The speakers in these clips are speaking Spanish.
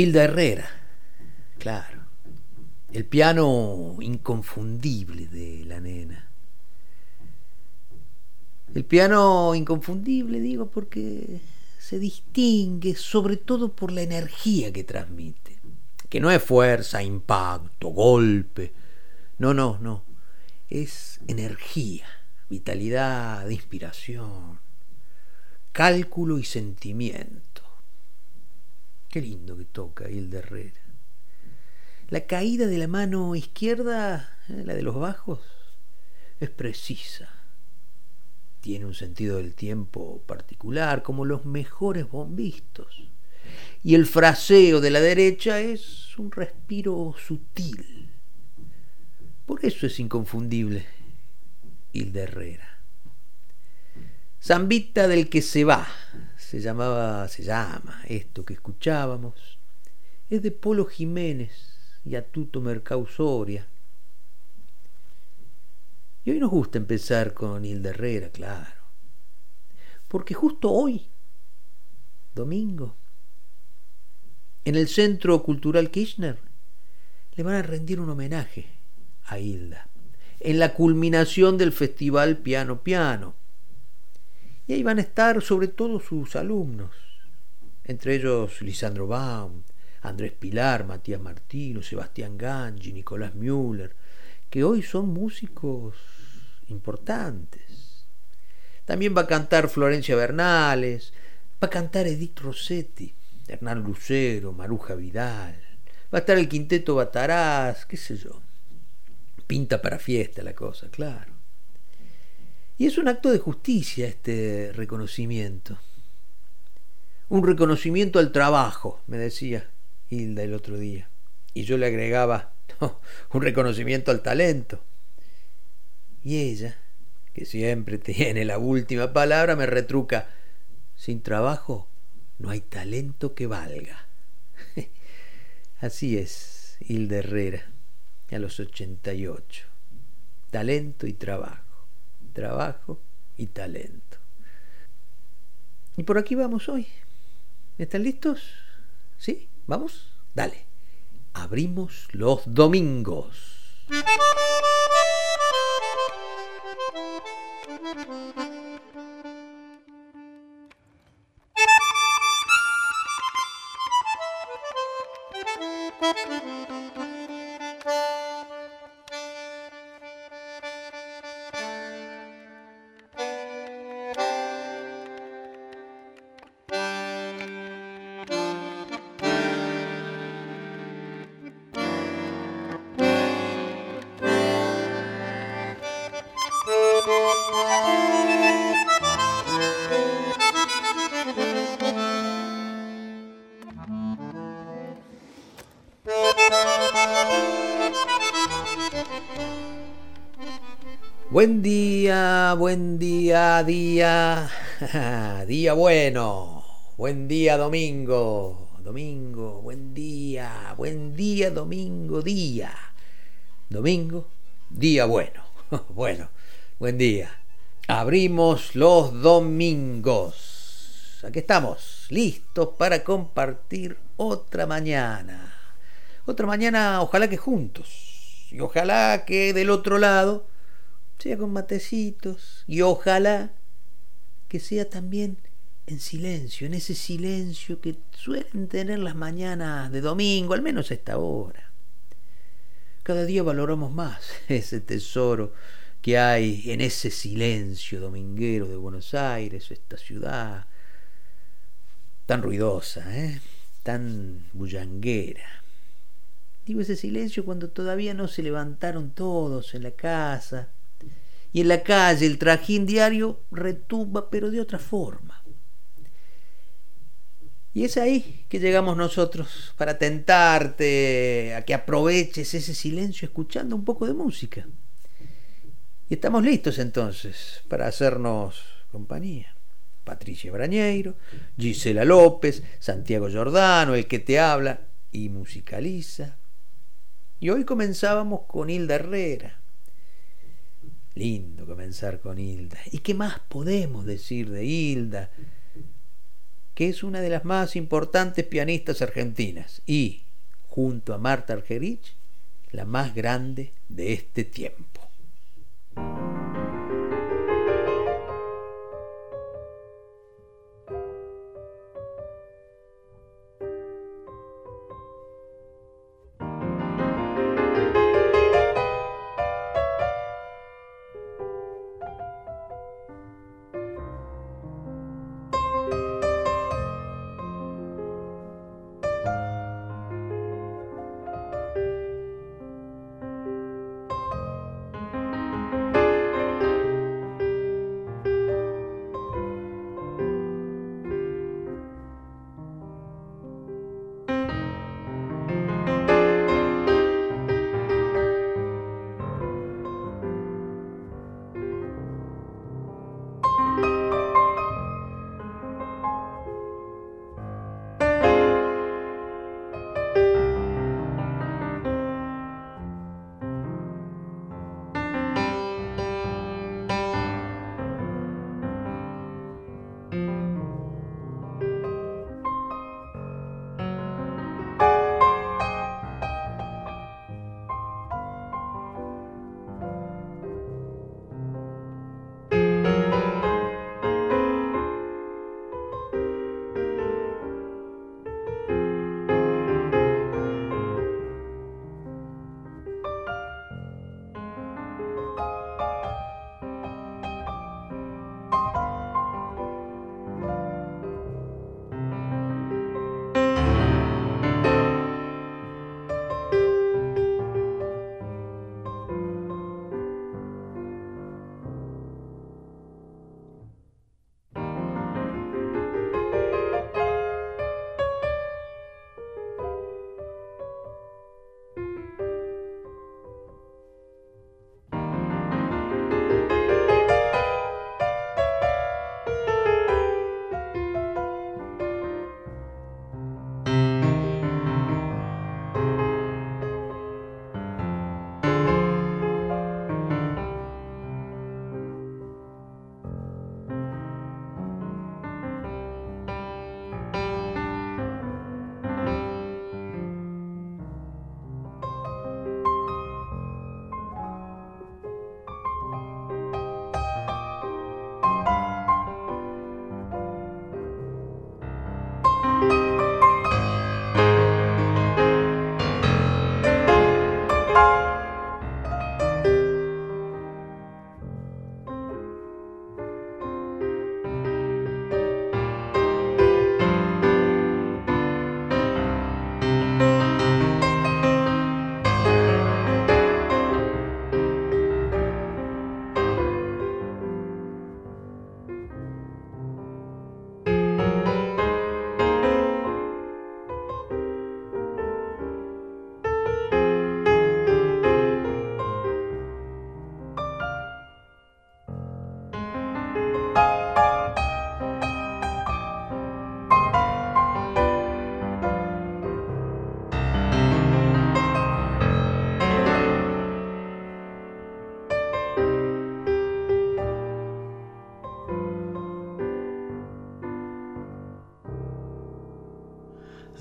Hilda Herrera, claro. El piano inconfundible de la nena. El piano inconfundible, digo, porque se distingue sobre todo por la energía que transmite, que no es fuerza, impacto, golpe, no, no, no, es energía, vitalidad, inspiración, cálculo y sentimiento. Qué lindo que toca Hilda Herrera. La caída de la mano izquierda, eh, la de los bajos, es precisa. Tiene un sentido del tiempo particular, como los mejores bombistos. Y el fraseo de la derecha es un respiro sutil. Por eso es inconfundible Hilda Herrera. Zambita del que se va, se llamaba, se llama esto que escuchábamos, es de Polo Jiménez, y a Tuto Mercausoria. Y hoy nos gusta empezar con Hilda Herrera, claro. Porque justo hoy, domingo, en el Centro Cultural Kirchner, le van a rendir un homenaje a Hilda, en la culminación del festival Piano Piano. Y ahí van a estar sobre todo sus alumnos, entre ellos Lisandro Baum, Andrés Pilar, Matías Martino, Sebastián Gangi, Nicolás Müller, que hoy son músicos importantes. También va a cantar Florencia Bernales, va a cantar Edith Rossetti, Hernán Lucero, Maruja Vidal, va a estar el quinteto Bataraz, qué sé yo. Pinta para fiesta la cosa, claro. Y es un acto de justicia este reconocimiento. Un reconocimiento al trabajo, me decía Hilda el otro día. Y yo le agregaba un reconocimiento al talento. Y ella, que siempre tiene la última palabra, me retruca, sin trabajo no hay talento que valga. Así es, Hilda Herrera, a los 88. Talento y trabajo, trabajo y talento. Y por aquí vamos hoy. ¿Están listos? ¿Sí? ¿Vamos? Dale. Abrimos los domingos. Buen día, buen día, día, día bueno, buen día domingo, domingo, buen día, buen día domingo, día, domingo, día bueno, bueno, buen día. Abrimos los domingos. Aquí estamos, listos para compartir otra mañana. Otra mañana, ojalá que juntos. Y ojalá que del otro lado sea con matecitos y ojalá que sea también en silencio, en ese silencio que suelen tener las mañanas de domingo, al menos a esta hora. Cada día valoramos más ese tesoro que hay en ese silencio dominguero de Buenos Aires, esta ciudad tan ruidosa, ¿eh? tan bullanguera. Digo ese silencio cuando todavía no se levantaron todos en la casa, y en la calle el trajín diario retumba, pero de otra forma. Y es ahí que llegamos nosotros para tentarte a que aproveches ese silencio escuchando un poco de música. Y estamos listos entonces para hacernos compañía. Patricia Brañeiro, Gisela López, Santiago Giordano, el que te habla y musicaliza. Y hoy comenzábamos con Hilda Herrera, Lindo comenzar con Hilda. ¿Y qué más podemos decir de Hilda? Que es una de las más importantes pianistas argentinas y, junto a Marta Argerich, la más grande de este tiempo.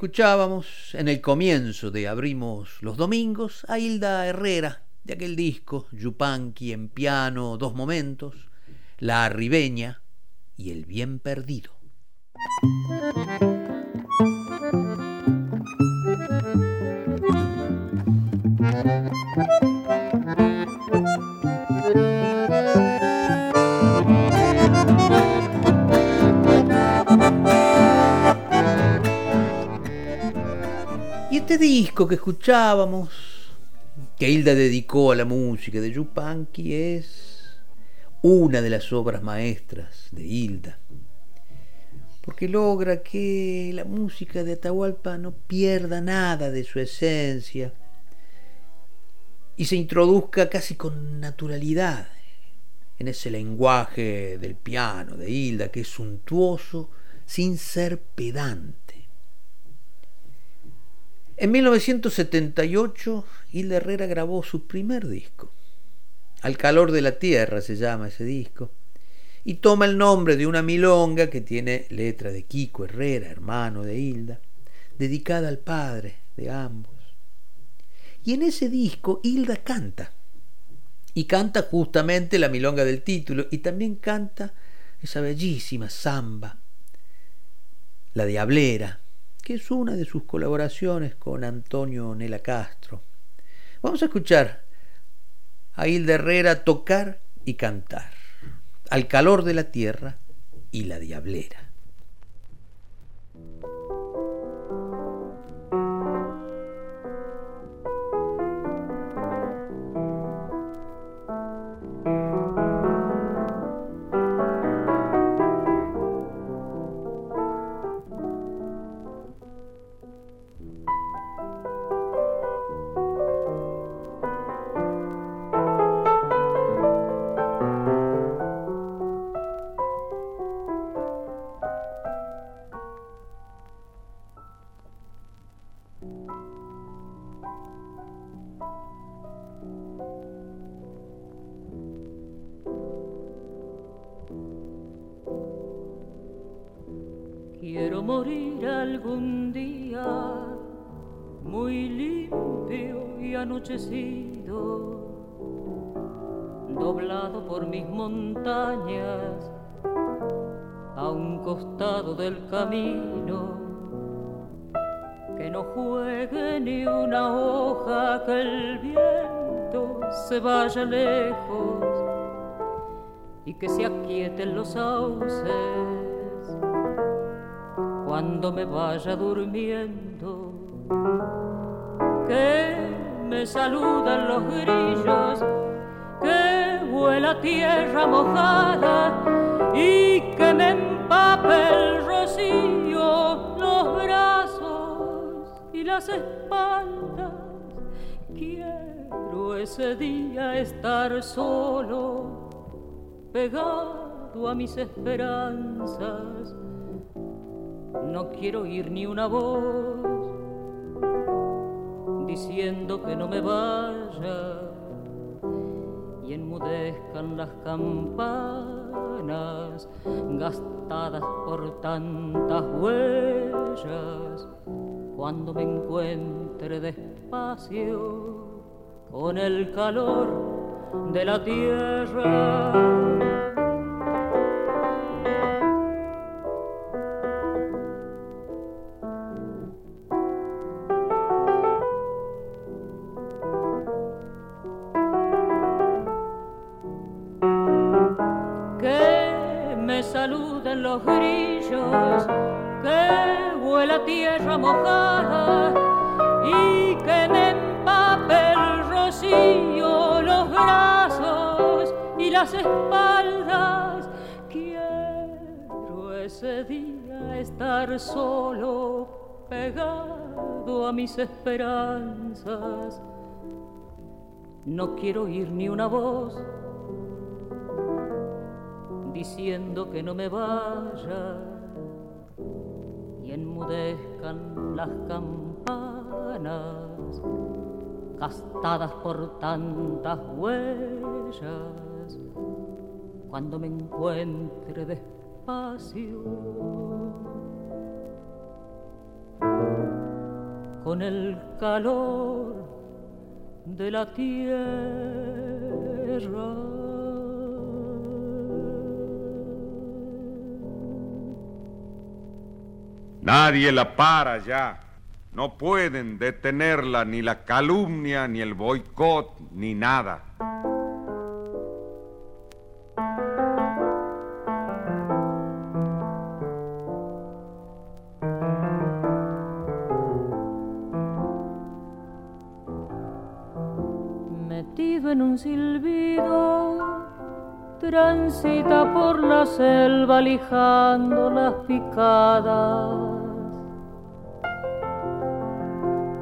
Escuchábamos en el comienzo de Abrimos los Domingos a Hilda Herrera de aquel disco, Yupanqui en piano, dos momentos, La Arribeña y El Bien Perdido. Este disco que escuchábamos, que Hilda dedicó a la música de Yupanqui, es una de las obras maestras de Hilda, porque logra que la música de Atahualpa no pierda nada de su esencia y se introduzca casi con naturalidad en ese lenguaje del piano de Hilda, que es suntuoso sin ser pedante en 1978, Hilda Herrera grabó su primer disco. Al calor de la tierra se llama ese disco. Y toma el nombre de una milonga que tiene letra de Kiko Herrera, hermano de Hilda, dedicada al padre de ambos. Y en ese disco Hilda canta. Y canta justamente la milonga del título. Y también canta esa bellísima samba, la diablera, que es una de sus colaboraciones con Antonio Nela Castro. Vamos a escuchar a Hilda Herrera tocar y cantar, al calor de la tierra y la diablera. Que no juegue ni una hoja, que el viento se vaya lejos y que se aquieten los sauces cuando me vaya durmiendo. Que me saludan los grillos, que vuela tierra mojada y que me empape el rocío los brazos y las espaldas. Quiero ese día estar solo pegado a mis esperanzas. No quiero oír ni una voz diciendo que no me vaya y enmudezcan las campanas gastadas por tantas huellas cuando me encuentre despacio con el calor de la tierra. Estar solo, pegado a mis esperanzas. No quiero oír ni una voz diciendo que no me vaya y enmudezcan las campanas gastadas por tantas huellas cuando me encuentre con el calor de la tierra. Nadie la para ya. No pueden detenerla ni la calumnia, ni el boicot, ni nada. En un silbido, transita por la selva lijando las picadas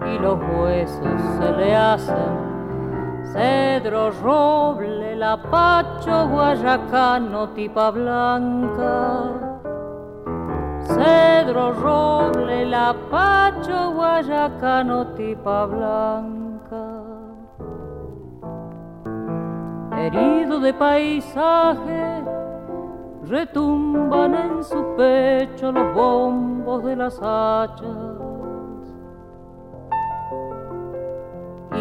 y los huesos se le hacen cedro, roble, lapacho, guayacano, tipa blanca. Cedro, roble, lapacho, guayacano, tipa blanca. Herido de paisaje, retumban en su pecho los bombos de las hachas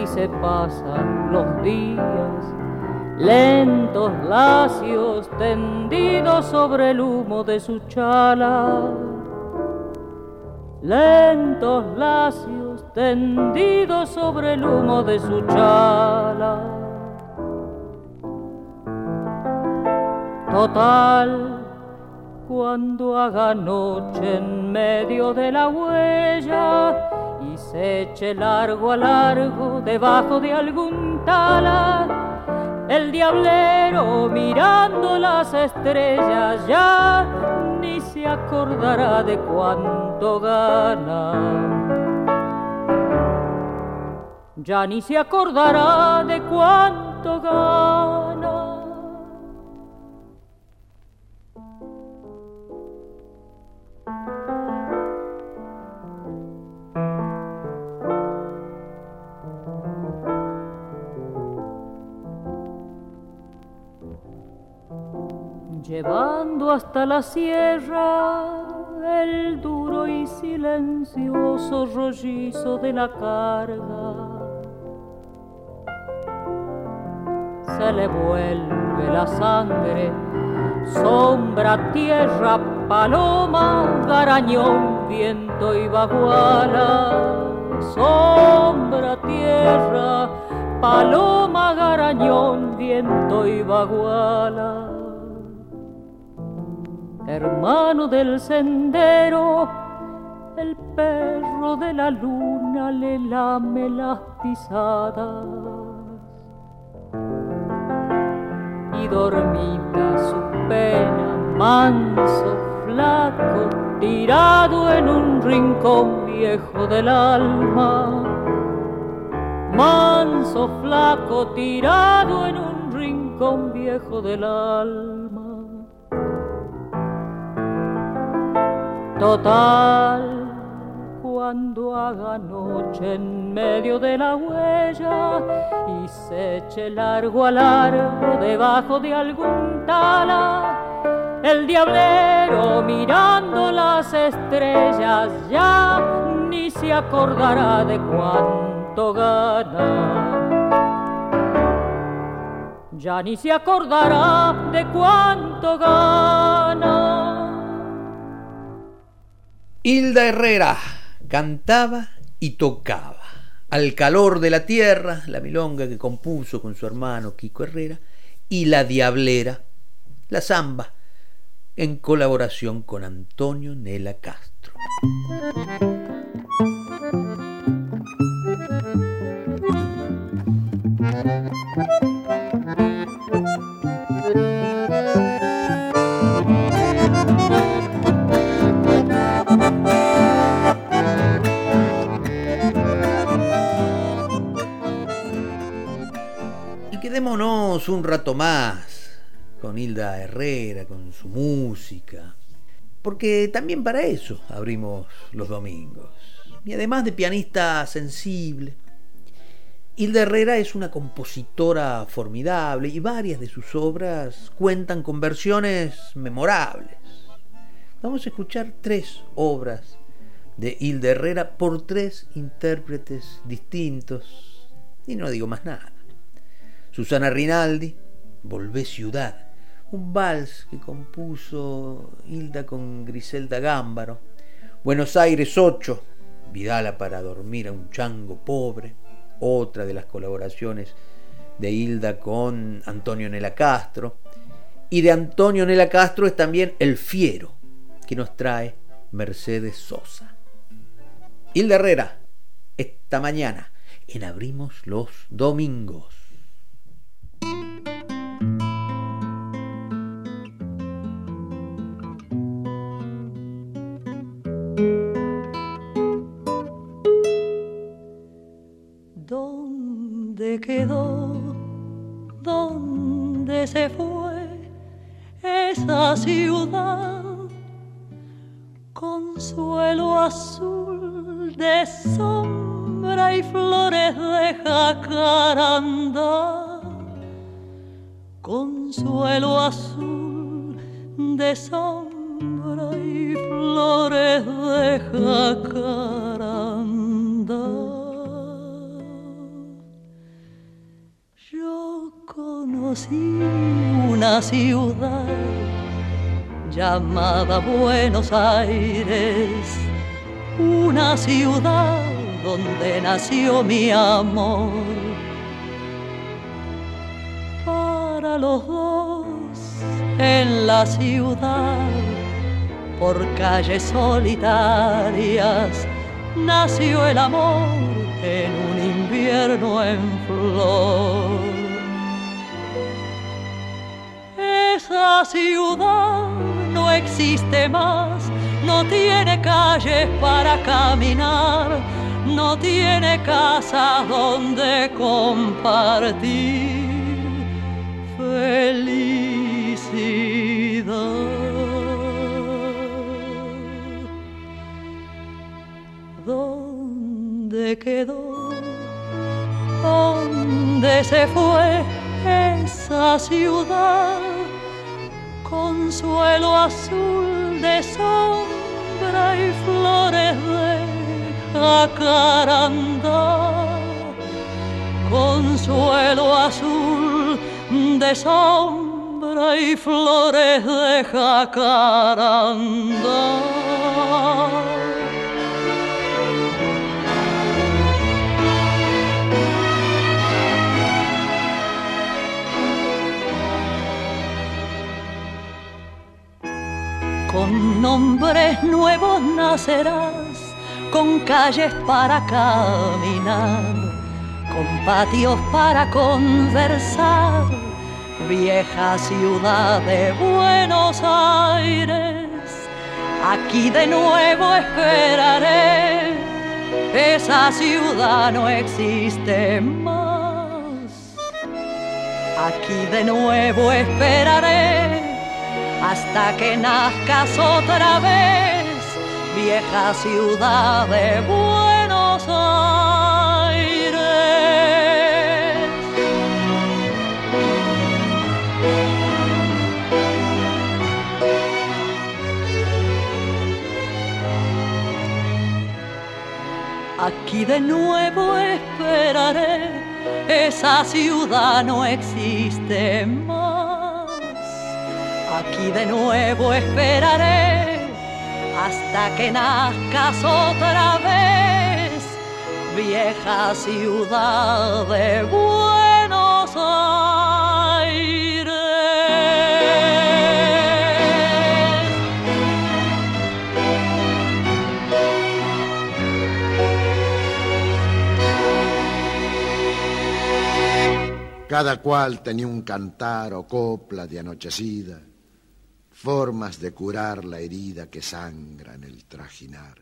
y se pasan los días, lentos, lacios, tendidos sobre el humo de su chala. Lentos, lacios, tendidos sobre el humo de su chala. Total, cuando haga noche en medio de la huella, y se eche largo a largo debajo de algún talar. El diablero mirando las estrellas ya ni se acordará de cuánto gana. Ya ni se acordará de cuánto gana. Llevando hasta la sierra el duro y silencioso rollizo de la carga. Se le vuelve la sangre, sombra, tierra, paloma, garañón, viento y baguala. Sombra, tierra, paloma, garañón, viento y baguala hermano del sendero, el perro de la luna le lame las pisadas. Y dormita su pena, manso, flaco, tirado en un rincón viejo del alma. Manso, flaco, tirado en un rincón viejo del alma. Total, cuando haga noche en medio de la huella y se eche largo a largo debajo de algún tala, el diablero mirando las estrellas ya ni se acordará de cuánto gana. Ya ni se acordará de cuánto gana. Hilda Herrera cantaba y tocaba. Al calor de la tierra, la milonga que compuso con su hermano Kiko Herrera, y la diablera, la zamba, en colaboración con Antonio Nela Castro. Un rato más con Hilda Herrera, con su música, porque también para eso abrimos los domingos. Y además de pianista sensible, Hilda Herrera es una compositora formidable y varias de sus obras cuentan con versiones memorables. Vamos a escuchar tres obras de Hilda Herrera por tres intérpretes distintos y no digo más nada. Susana Rinaldi, Volvé Ciudad, un vals que compuso Hilda con Griselda Gámbaro, Buenos Aires 8, Vidala para dormir a un chango pobre, otra de las colaboraciones de Hilda con Antonio Nela Castro, y de Antonio Nela Castro es también El Fiero, que nos trae Mercedes Sosa. Hilda Herrera, esta mañana en Abrimos los Domingos. Quedó? ¿Dónde se fue esa ciudad? Con suelo azul de sombra y flores de jacaranda consuelo azul de sombra y flores de jacaranda. Conocí una ciudad llamada Buenos Aires, una ciudad donde nació mi amor los dos en la ciudad, por calles solitarias, nació el amor en un invierno en flor. Esa ciudad no existe más, no tiene calles para caminar, no tiene casa donde compartir felicidad. ¿Dónde quedó? ¿Dónde se fue esa ciudad? Consuelo azul de sombra y flores de jacarandá, consuelo azul de sombra y flores de jacarandá. Con nombres nuevos nacerás, con calles para caminar, con patios para conversar, vieja ciudad de Buenos Aires. Aquí de nuevo esperaré, esa ciudad no existe más. Aquí de nuevo esperaré hasta que nazcas otra vez, vieja ciudad de Buenos Aires. Aquí de nuevo esperaré, esa ciudad no existe más Aquí de nuevo esperaré hasta que nazcas otra vez, vieja ciudad de Buenos Aires. Cada cual tenía un cantar o copla de anochecida formas de curar la herida que sangra en el trajinar.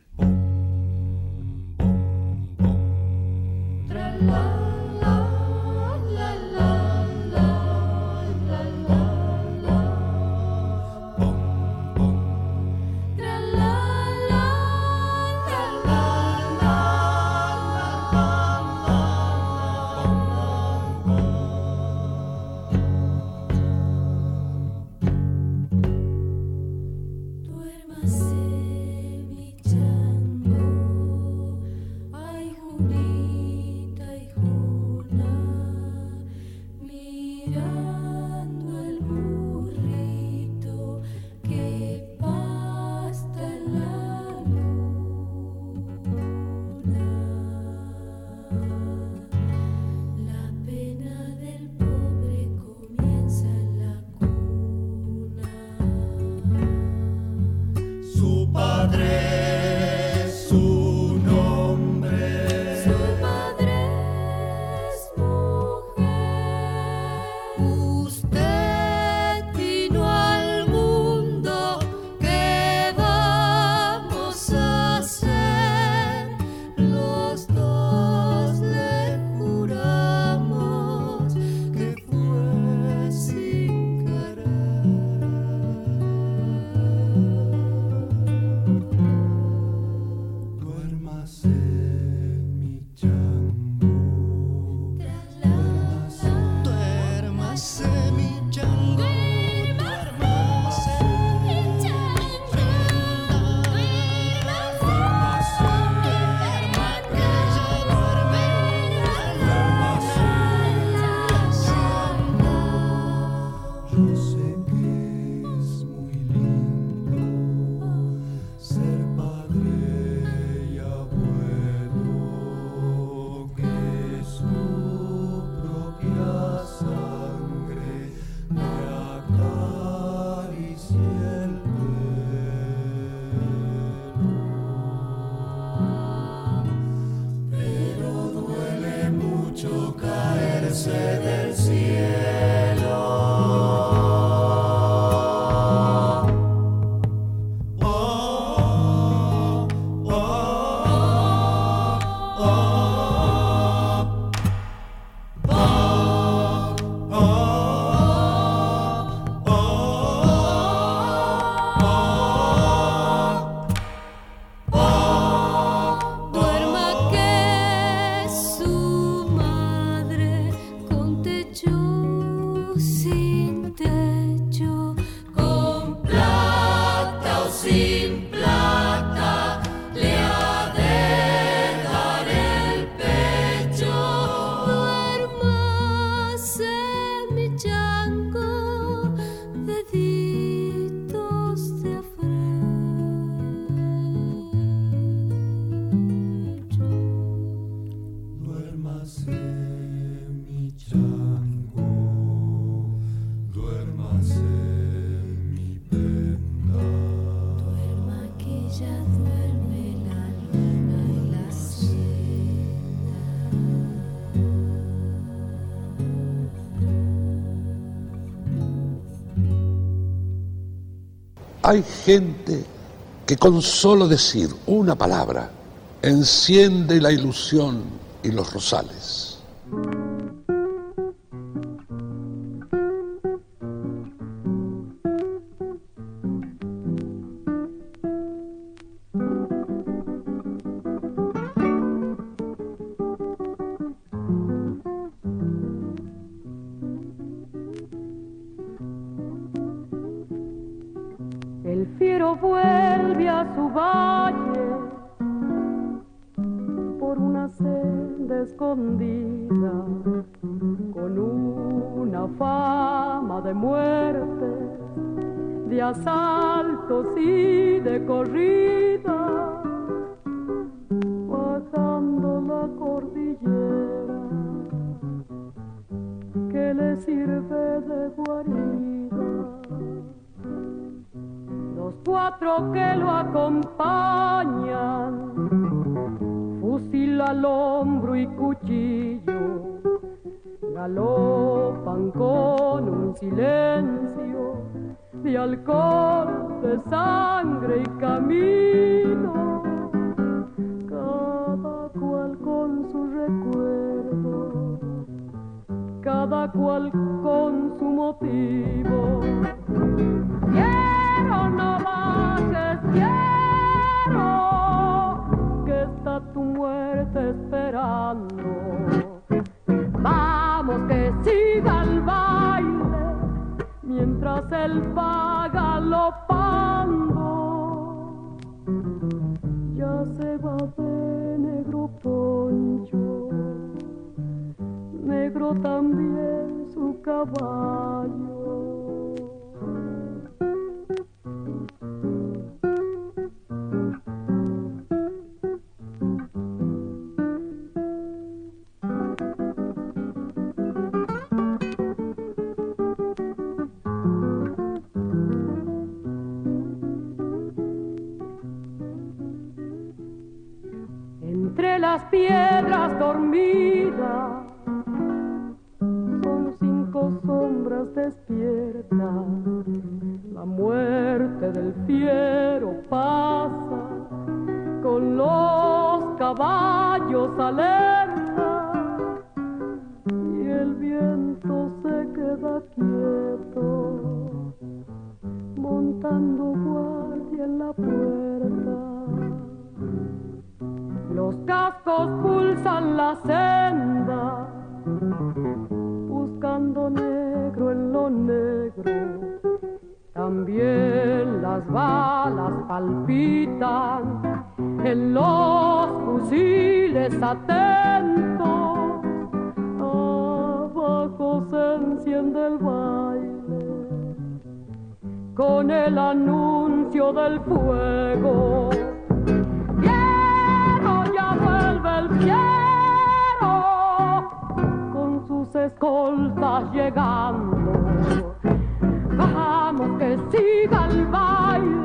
Hay gente que con solo decir una palabra enciende la ilusión y los rosales. palpitan en los fusiles atentos. Abajo se enciende el baile con el anuncio del fuego. Quiero ya vuelve el quiero con sus escoltas llegando. Vamos que siga el baile.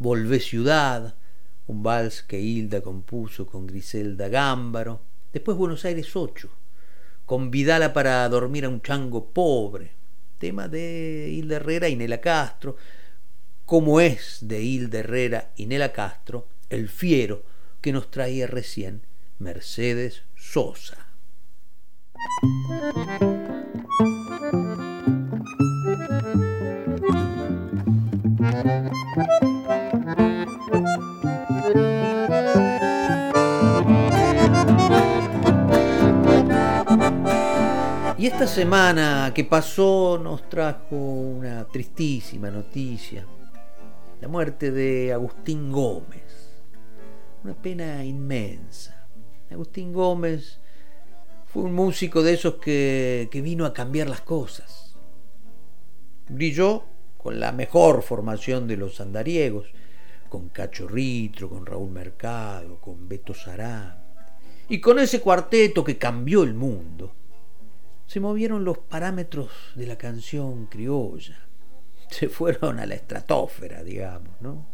Volvé Ciudad, un vals que Hilda compuso con Griselda Gámbaro. Después Buenos Aires 8, con Vidala para dormir a un chango pobre, tema de Hilda Herrera y Nela Castro, como es de Hilda Herrera y Nela Castro, el fiero que nos traía recién Mercedes Sosa. Y esta semana que pasó nos trajo una tristísima noticia, la muerte de Agustín Gómez, una pena inmensa. Agustín Gómez fue un músico de esos que, vino a cambiar las cosas. Brilló con la mejor formación de los andariegos, con Cacho Ritro, con Raúl Mercado, con Beto Sará, y con ese cuarteto que cambió el mundo, se movieron los parámetros de la canción criolla, se fueron a la estratosfera, digamos, ¿no?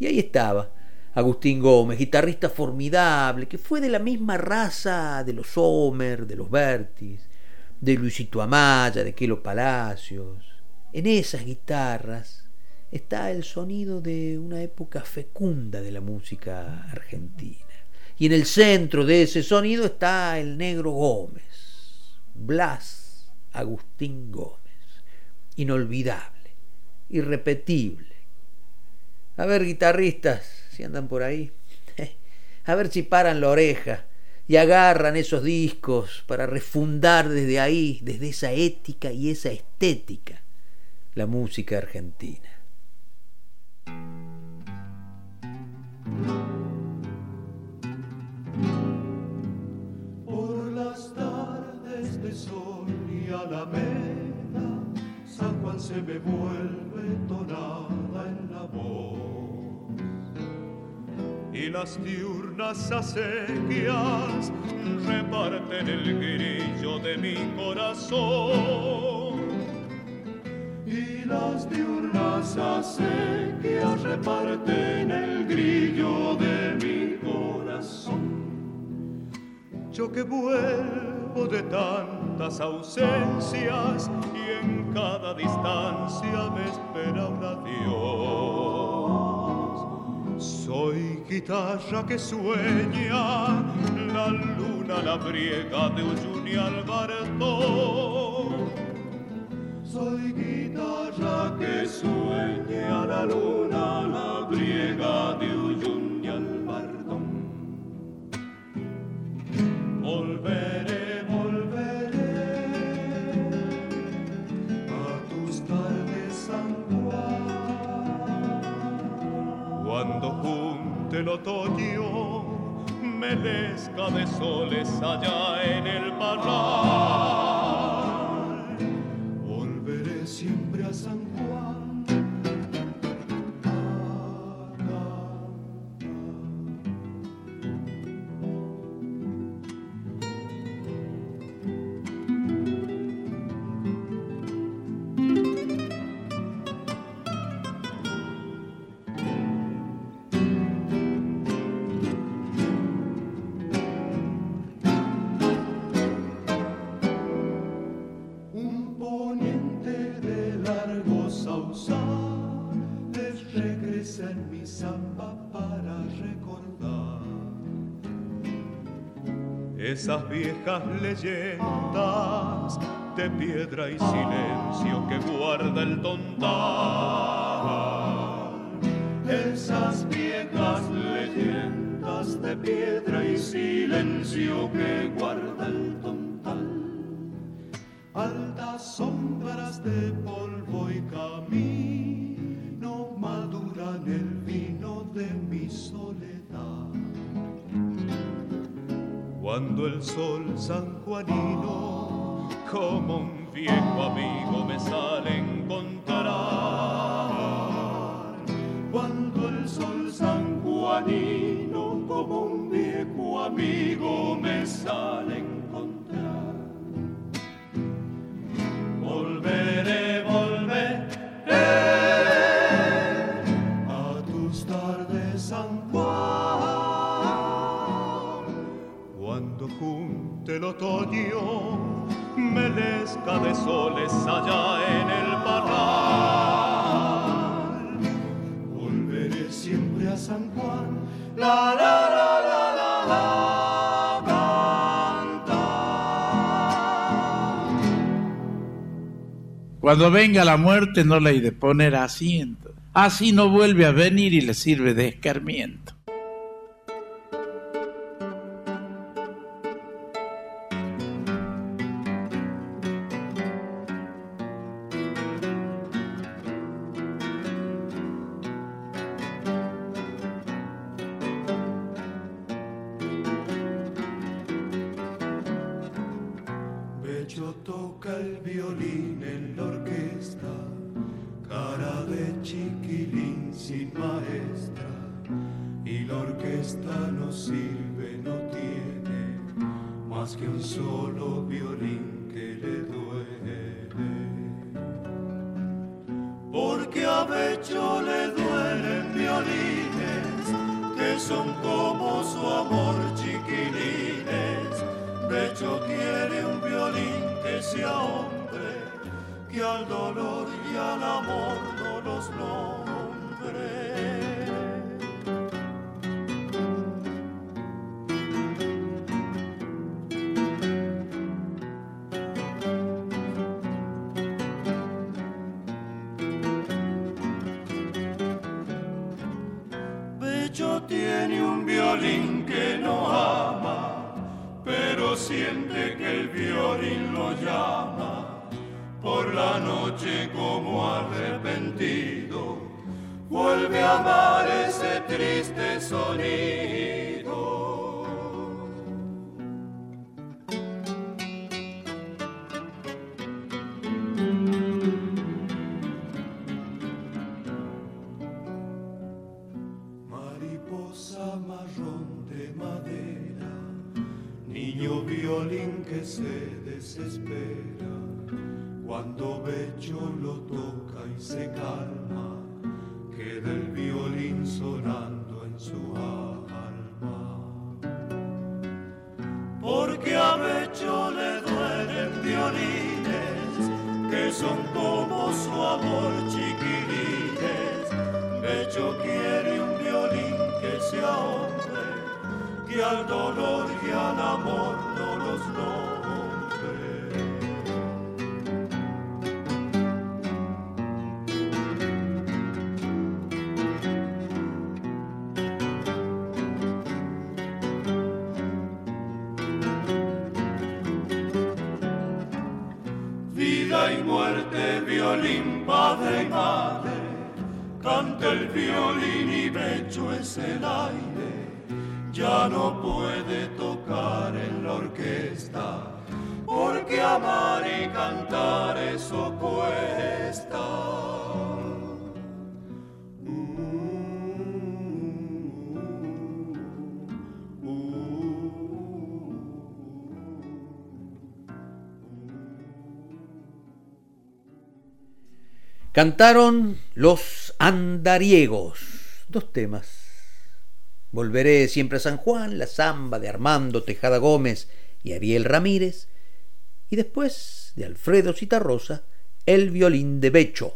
Y ahí estaba Agustín Gómez, guitarrista formidable, que fue de la misma raza de los Homer, de los Bertis, de Luisito Amaya, de Kelo Palacios. En esas guitarras está el sonido de una época fecunda de la música argentina. Y en el centro de ese sonido está el negro Gómez, Blas Agustín Gómez. Inolvidable, irrepetible. A ver, guitarristas, si andan por ahí, a ver si paran la oreja y agarran esos discos para refundar desde ahí, desde esa ética y esa estética, la música argentina. Por las tardes de sol y alameda, San Juan se me vuelve tonada en la voz. Y las diurnas acequias reparten el grillo de mi corazón. Y las diurnas acequias reparten el grillo de mi corazón. Yo que vuelvo de tantas ausencias y en cada distancia me espera un adiós. Soy guitarra que sueña, la luna la briega de Uyuni Alberto. Soy guitarra que sueña, la luna la briega de Uyuni Alberto. Volveré, volveré a tus tardes, San Juan. Cuando junte el otoño, melezca de soles allá en el parral. Viejas leyendas de piedra y silencio que guarda el tontal. Esas viejas leyendas de piedra y silencio que guarda el tontal altas sombras de polvo y camino maduran el vino de mi soledad. Cuando el sol sanjuanino, como un viejo amigo, me sale a encontrar. Cuando el sol sanjuanino, como un viejo amigo, me sale otoño, melezca de soles allá en el parral. Volveré siempre a San Juan. La, la, la, la, la, la. Cuando venga la muerte no le hay de poner asiento. Así no vuelve a venir y le sirve de escarmiento. Orquesta no sirve, no tiene más que un solo violín que le duele. Porque a Becho le duelen violines que son como su amor chiquilines. Becho quiere un violín que sea hombre, que al dolor y al amor no los nombre. Violín que no ama, pero siente que el violín lo llama. Por la noche como arrepentido, vuelve a amar desespera, cuando Becho lo toca y se calma, queda el violín sonando en su alma. Cantaron los andariegos, dos temas. Volveré siempre a San Juan, la samba de Armando Tejada Gómez y Ariel Ramírez, y después de Alfredo Citarrosa, el violín de Becho.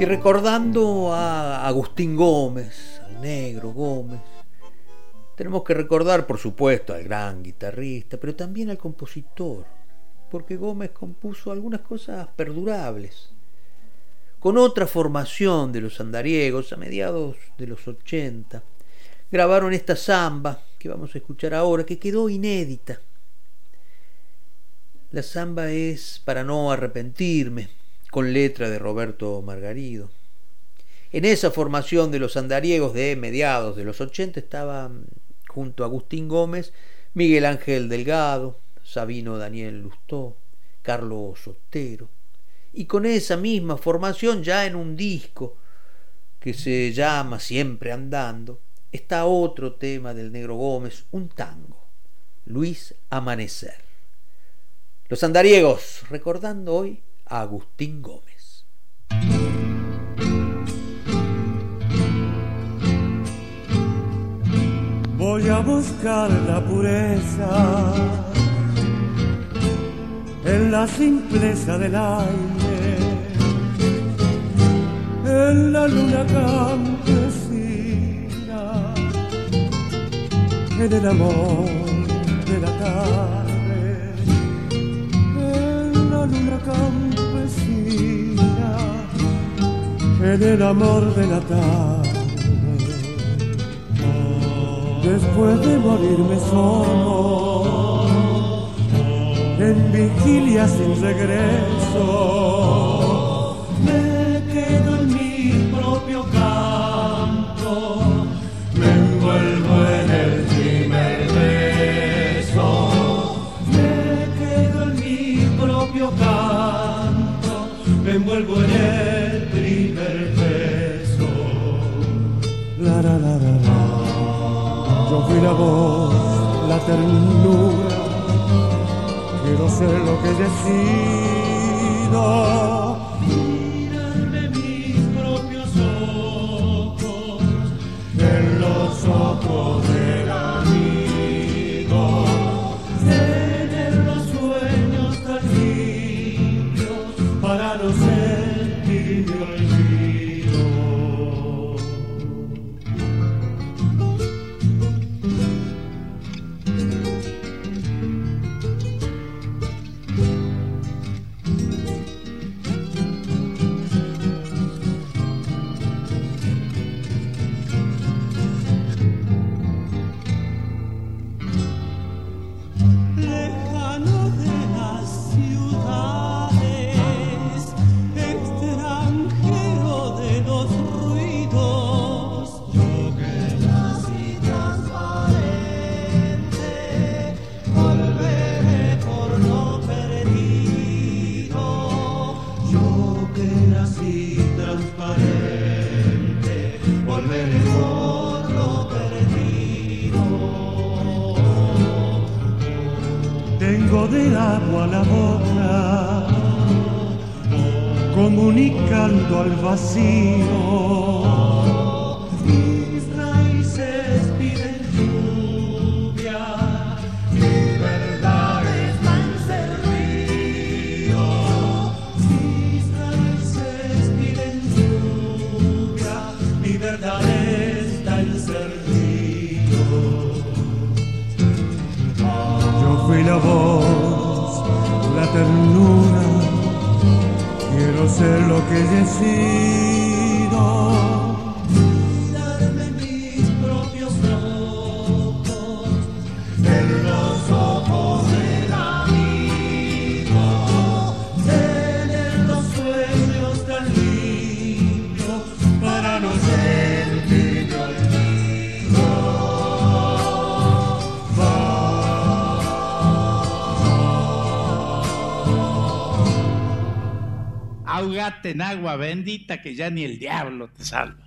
Y recordando a Agustín Gómez, al negro Gómez, tenemos que recordar, por supuesto, al gran guitarrista, pero también al compositor, porque Gómez compuso algunas cosas perdurables. Con otra formación de los andariegos a mediados de los 80, grabaron esta samba que vamos a escuchar ahora, que quedó inédita. La samba es para no arrepentirme, con letra de Roberto Margarido. En esa formación de los andariegos de mediados de los 80 estaba junto a Agustín Gómez, Miguel Ángel Delgado, Sabino Daniel Lustó, Carlos Sotero. Y con esa misma formación ya en un disco que se llama Siempre Andando, está otro tema del Negro Gómez, un tango, Luis Amanecer. Los andariegos, recordando hoy Agustín Gómez. Voy a buscar la pureza en la simpleza del aire, en la luna campesina, en el amor de la tarde, en la luna campesina, en el amor de la tarde. Después de morirme solo, en vigilia sin regreso, me quedo fui la voz, la ternura, quiero ser lo que decido. Mirarme mis propios ojos, en los ojos de comunicando al vacío. presences. gata en agua bendita que ya ni el diablo te salva.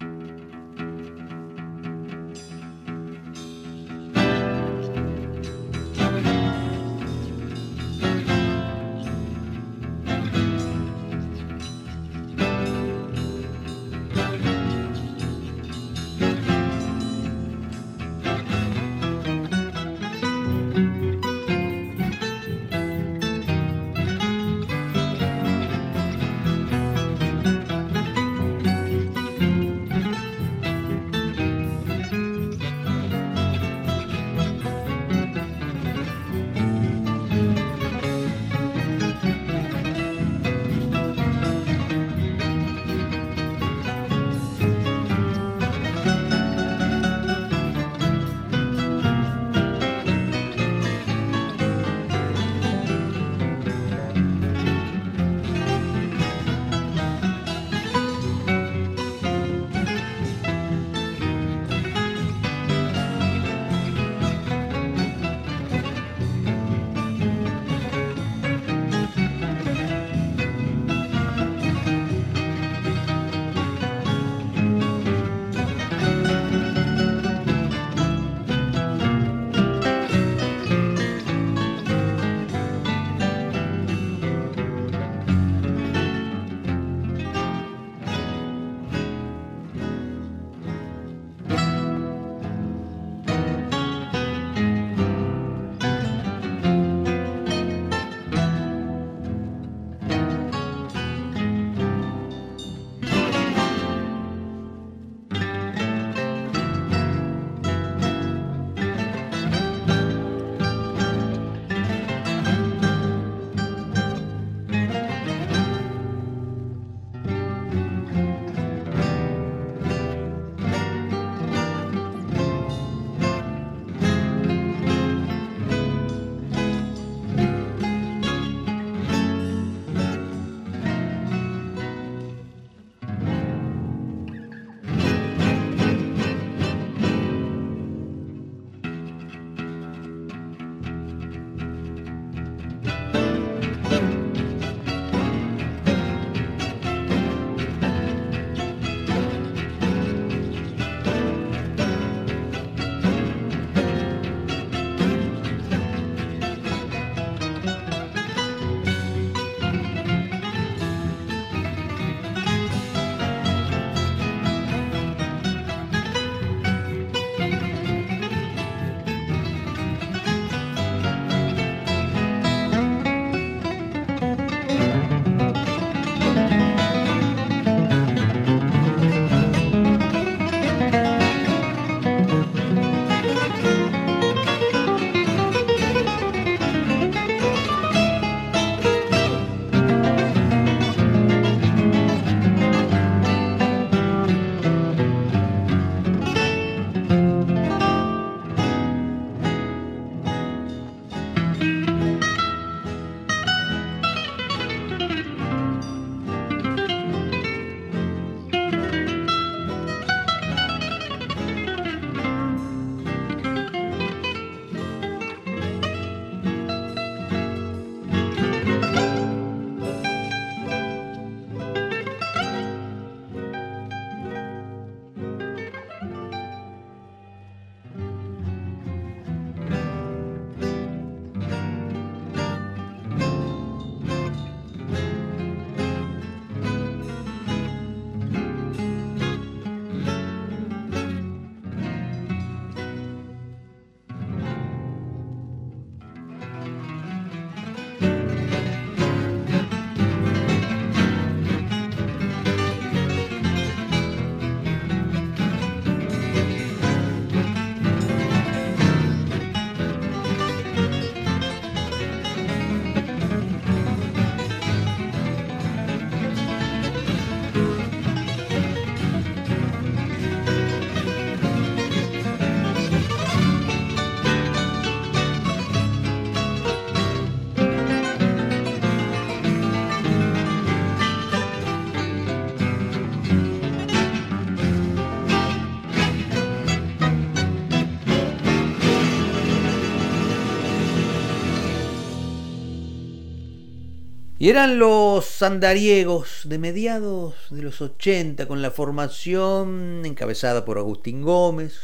Y eran los andariegos de mediados de los 80 con la formación encabezada por Agustín Gómez,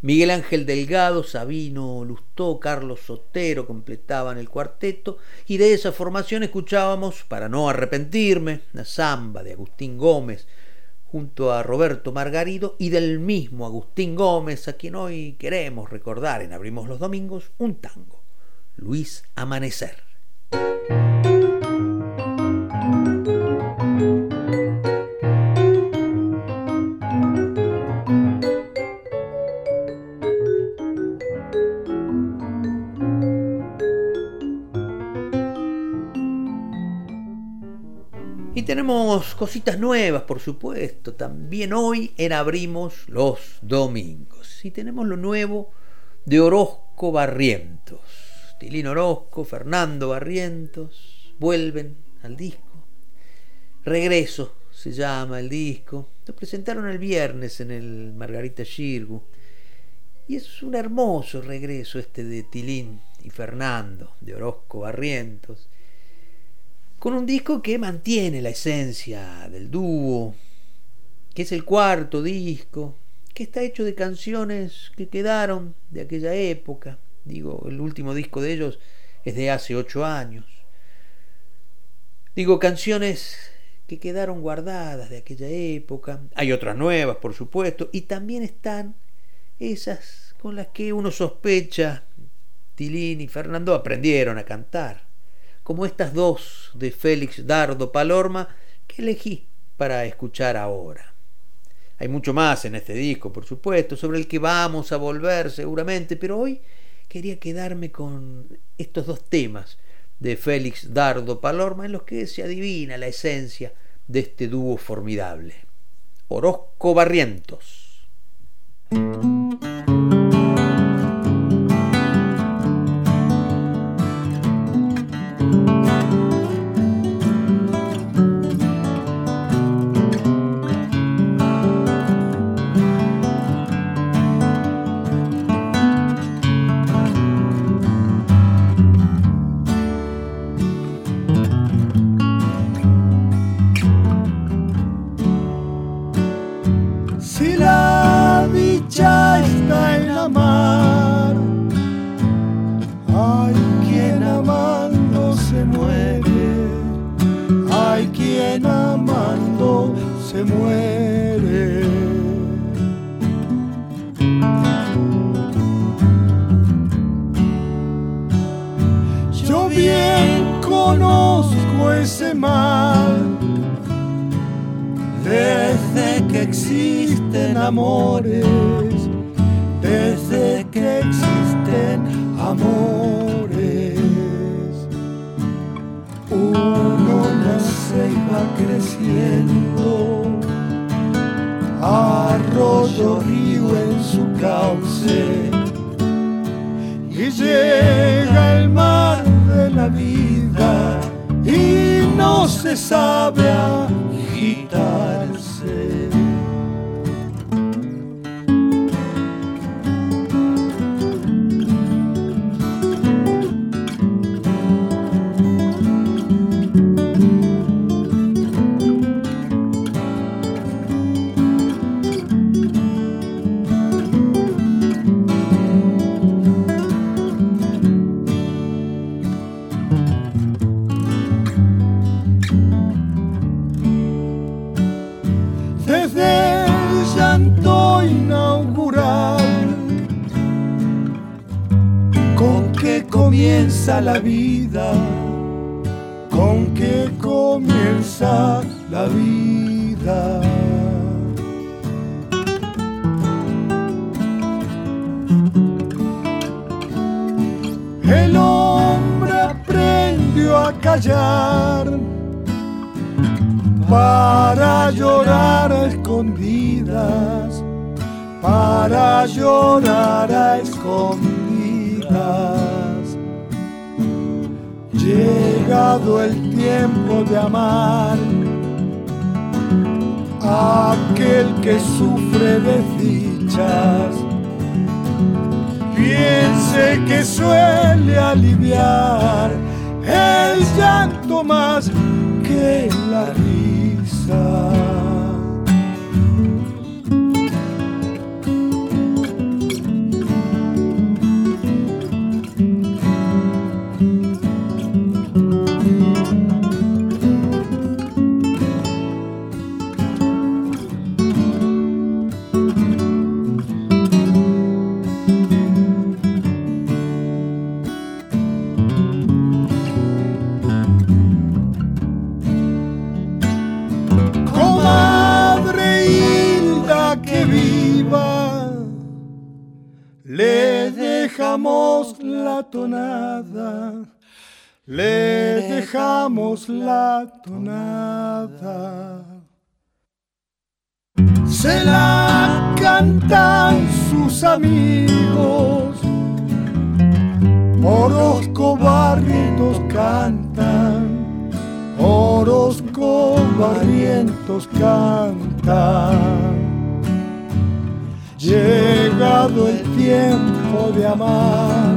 Miguel Ángel Delgado, Sabino Lustó, Carlos Sotero completaban el cuarteto y de esa formación escuchábamos, para no arrepentirme, la samba de Agustín Gómez junto a Roberto Margarido y del mismo Agustín Gómez, a quien hoy queremos recordar en Abrimos los Domingos, un tango, Luis Amanecer. Tenemos cositas nuevas, por supuesto. También hoy en Abrimos los Domingos. Y tenemos lo nuevo de Orozco Barrientos. Tilín Orozco, Fernando Barrientos, vuelven al disco. Regreso se llama el disco. Lo presentaron el viernes en el Margarita Shirgu. Y es un hermoso regreso este de Tilín y Fernando, de Orozco Barrientos con un disco que mantiene la esencia del dúo, que es el cuarto disco, que está hecho de canciones que quedaron de aquella época. Digo, el último disco de ellos es de hace ocho años. Digo, canciones que quedaron guardadas de aquella época. Hay otras nuevas, por supuesto, y también están esas con las que uno sospecha Tilín y Fernando aprendieron a cantar como estas dos de Félix Dardo Palorma que elegí para escuchar ahora. Hay mucho más en este disco, por supuesto, sobre el que vamos a volver seguramente, pero hoy quería quedarme con estos dos temas de Félix Dardo Palorma en los que se adivina la esencia de este dúo formidable. Orozco Barrientos. Cantan sus amigos, Orozco Barrientos cantan, Orozco Barrientos cantan. Llegado el tiempo de amar,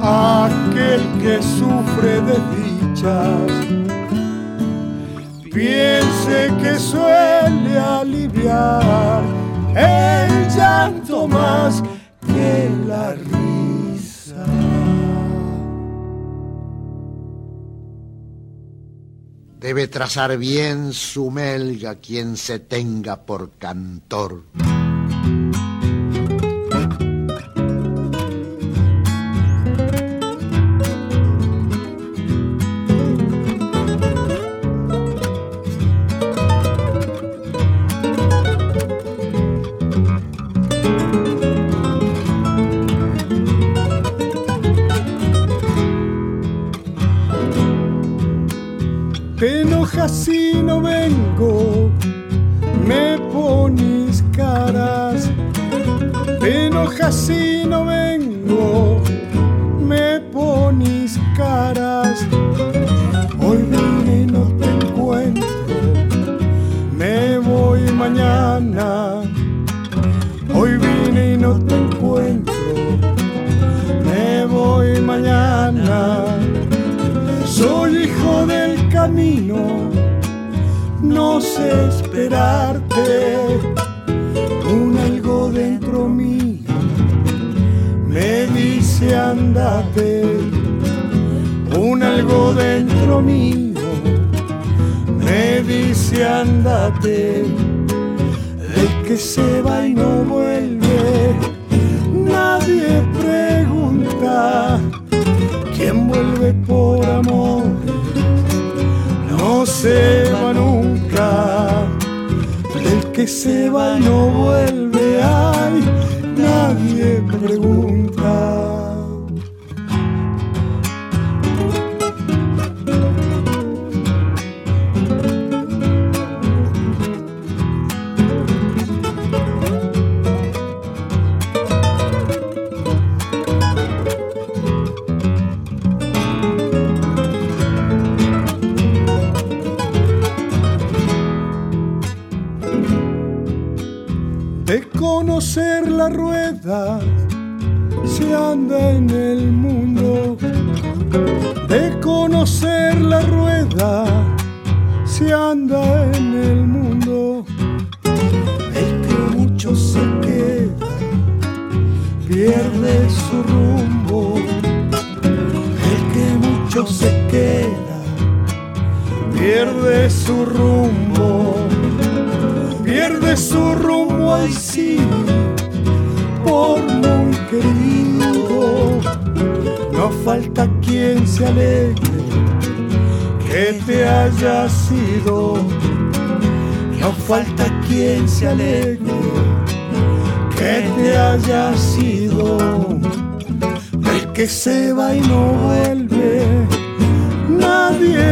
aquel que sufre de dichas, piense que suele aliviar el llanto más que la risa. Debe trazar bien su melga quien se tenga por cantor.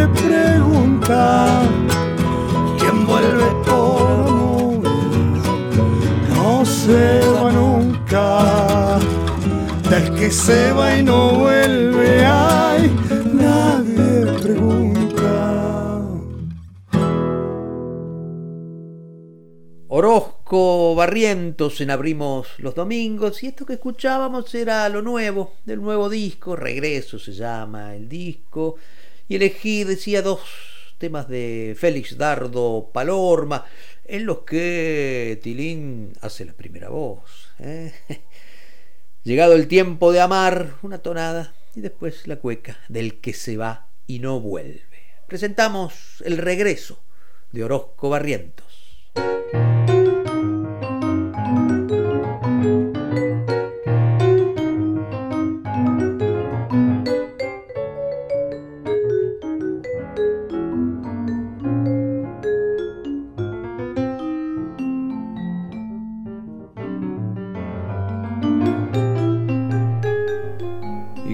Nadie pregunta quién vuelve por amor no se va nunca. Del que se va y no vuelve, ay, nadie pregunta. Orozco Barrientos en Abrimos los Domingos y esto que escuchábamos era lo nuevo del nuevo disco, Regreso se llama el disco y elegí, decía, dos temas de Félix Dardo Palorma en los que Tilín hace la primera voz. ¿eh? Llegado el tiempo de amar, una tonada y después la cueca del que se va y no vuelve. Presentamos el regreso de Orozco Barrientos.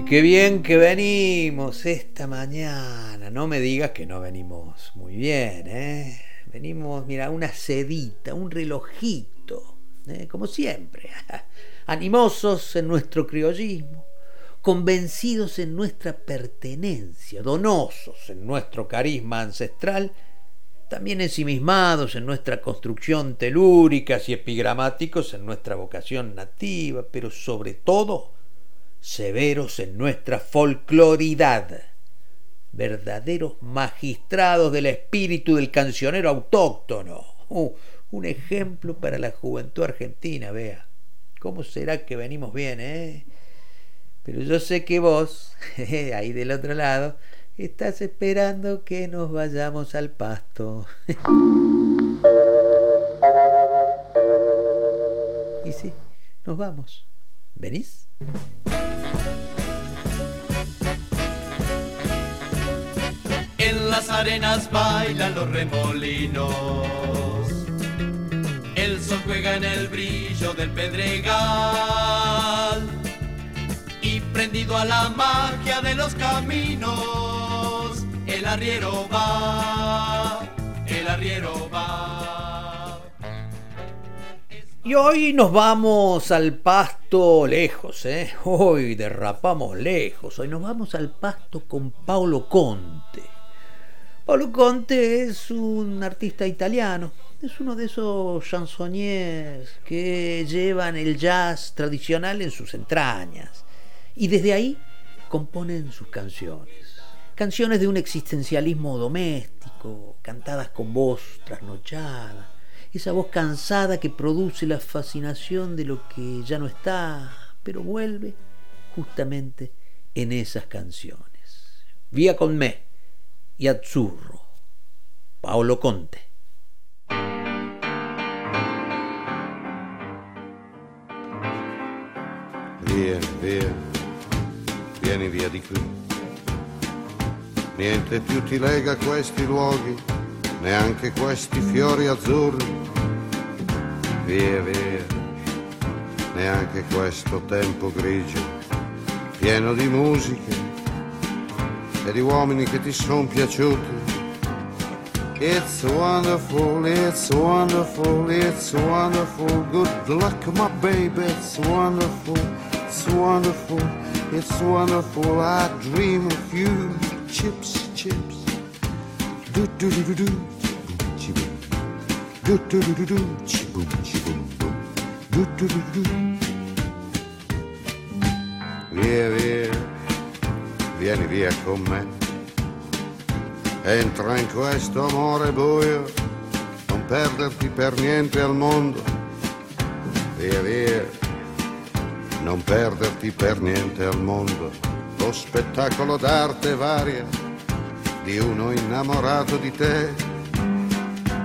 Qué bien que venimos esta mañana. No me digas que no venimos muy bien, ¿eh? Venimos, mira, una sedita, un relojito, ¿eh? como siempre, animosos en nuestro criollismo, convencidos en nuestra pertenencia, donosos en nuestro carisma ancestral, también ensimismados en nuestra construcción telúrica y epigramáticos en nuestra vocación nativa, pero sobre todo severos en nuestra folcloridad verdaderos magistrados del espíritu del cancionero autóctono. Uh, un ejemplo para la juventud argentina, vea. ¿Cómo será que venimos bien, eh? Pero yo sé que vos, ahí del otro lado, estás esperando que nos vayamos al pasto. y sí, nos vamos. ¿Venís? Las arenas bailan los remolinos. El sol juega en el brillo del pedregal. Y prendido a la magia de los caminos, el arriero va, el arriero va. Y hoy nos vamos al pasto lejos, ¿eh? Hoy derrapamos lejos. Hoy nos vamos al pasto con Paolo Conte. Paolo Conte es un artista italiano. Es uno de esos chansonniers que llevan el jazz tradicional en sus entrañas. Y desde ahí componen sus canciones. Canciones de un existencialismo doméstico, cantadas con voz trasnochada esa voz cansada que produce la fascinación de lo que ya no está, pero vuelve justamente en esas canciones. Vía con me y Azzurro, Paolo Conte. Via, via, vieni via di qui. Niente più ti lega questi luoghi, neanche questi fiori azzurri. Via, via, neanche questo tempo grigio, pieno di musiche e di uomini che ti sono piaciuti. It's wonderful, it's wonderful, it's wonderful. Good luck, my baby, it's wonderful, it's wonderful, it's wonderful. I dream of you, chips, chips. Do do do do do, chiboom. Do do do do do, chiboom, chiboom, boom. Do do do do. Via, via, vieni via con me. Entra in questo amore buio, non perderti per niente al mondo. Via, via, non perderti per niente al mondo. Lo spettacolo d'arte varia di uno innamorato di te.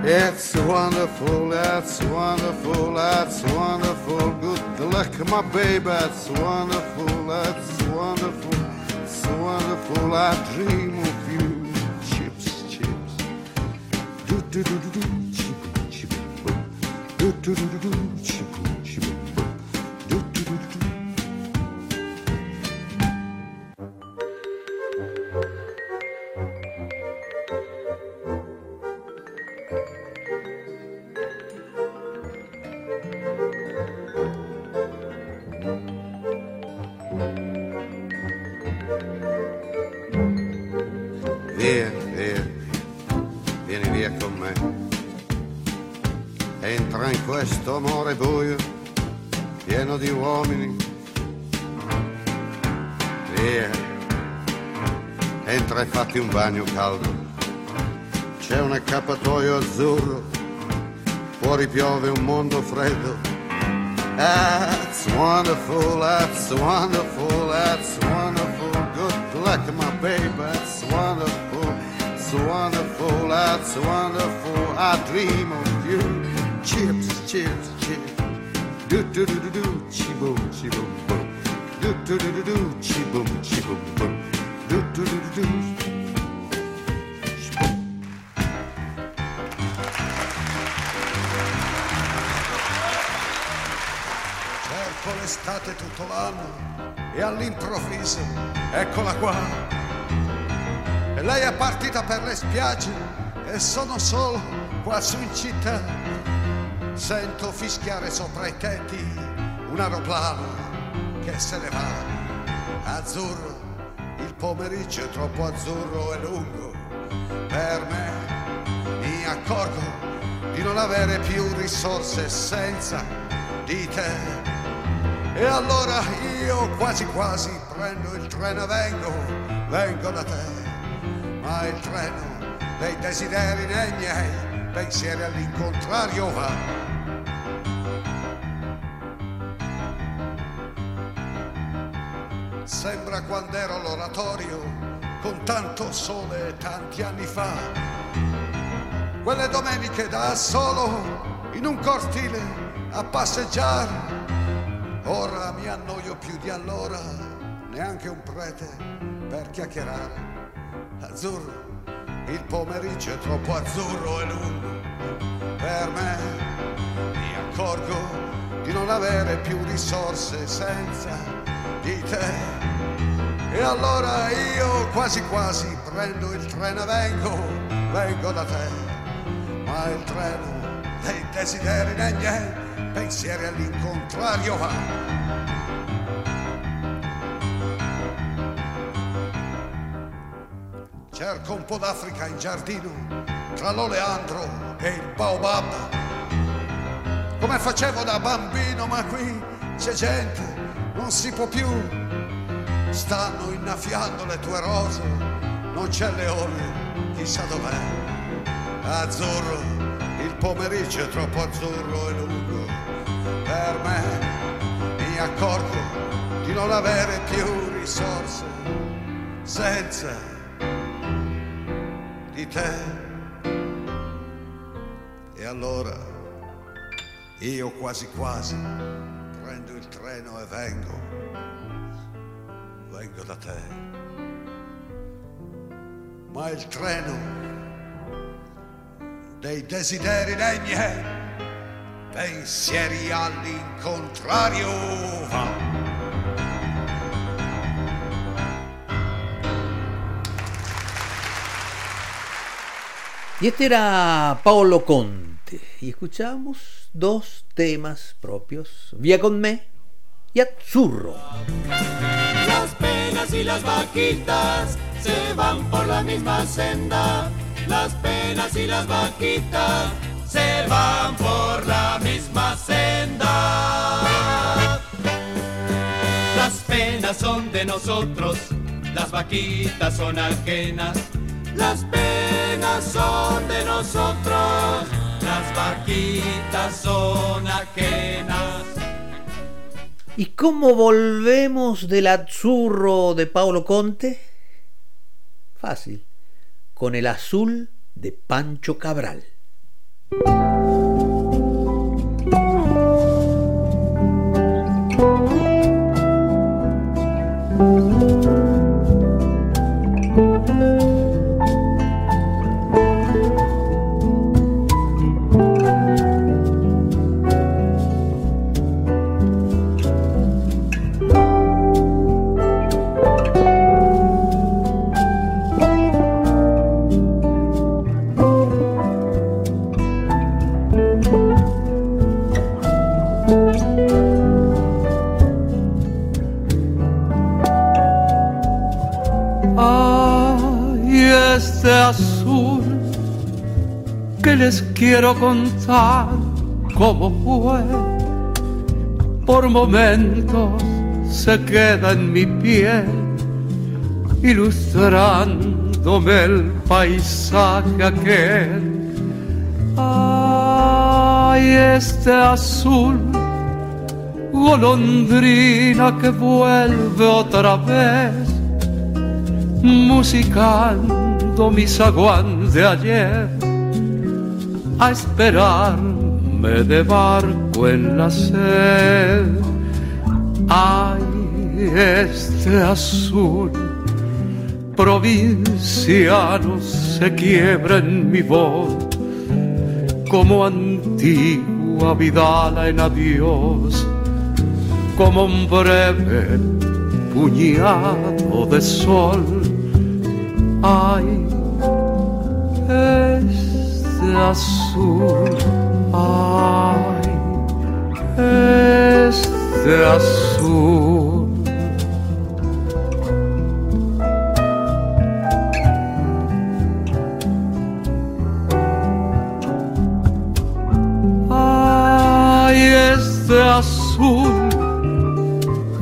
It's wonderful, that's wonderful, that's wonderful. Good luck, my baby, that's wonderful, that's wonderful, wonderful. I dream of you. Chips, chips. Do do do do do. Chiboom, chiboom. Do do do do do. Bagno caldo. C'è un accappatoio azzurro, fuori piove un mondo freddo. That's wonderful, that's wonderful, that's wonderful. Good luck, my baby, that's wonderful, it's wonderful, that's wonderful. I dream of you. Chips, chips, chips. Do do do do do, chi boom, chi boom. Do do do do do, chi boom, chi boom boom. Do do do do do. L'estate tutto l'anno e all'improvviso eccola qua. E lei è partita per le spiagge e sono solo qua su in città. Sento fischiare sopra i tetti un aeroplano che se ne va. Azzurro, il pomeriggio è troppo azzurro e lungo. Per me mi accorgo di non avere più risorse senza di te. E allora io quasi quasi prendo il treno e vengo, vengo da te. Ma il treno dei desideri nei miei pensieri all'incontrario va. Sembra quando ero all'oratorio con tanto sole tanti anni fa. Quelle domeniche da solo in un cortile a passeggiare. Ora mi annoio più di allora, neanche un prete per chiacchierare. Azzurro, il pomeriggio è troppo azzurro e lungo. Per me mi accorgo di non avere più risorse senza di te. E allora io quasi quasi prendo il treno e vengo, vengo da te. Ma il treno dei desideri nei miei pensieri all'incontrario va. Cerco un po' d'Africa in giardino, tra l'oleandro e il baobab. Come facevo da bambino, ma qui c'è gente, non si può più. Stanno innaffiando le tue rose, non c'è leone, chissà dov'è. Azzurro, il pomeriggio è troppo azzurro e lungo. Per me mi accorgo di non avere più risorse senza di te. E allora io quasi quasi prendo il treno e vengo, vengo da te. Ma il treno dei desideri dei miei pensieri all'incontrario va. Y este era Paolo Conte. Y escuchamos dos temas propios, Vía con me y Azzurro. Las penas y las vaquitas se van por la misma senda. Las penas y las vaquitas se van por la misma senda. Las penas son de nosotros, las vaquitas son ajenas. Las penas son de nosotros, las vaquitas son ajenas. ¿Y cómo volvemos del Azzurro de Paolo Conte? Fácil, con el azul de Pancho Cabral. Ay, les quiero contar como fue. Por momentos se queda en mi piel, ilustrándome el paisaje aquel. Ay, este azul, golondrina que vuelve otra vez, musicando mi zaguán de ayer, a esperarme de barco en la sed. Ay, este azul provinciano se quiebra en mi voz como antigua vidala en adiós, como un breve puñado de sol. Ay, azul, ay, este azul. Ay, este azul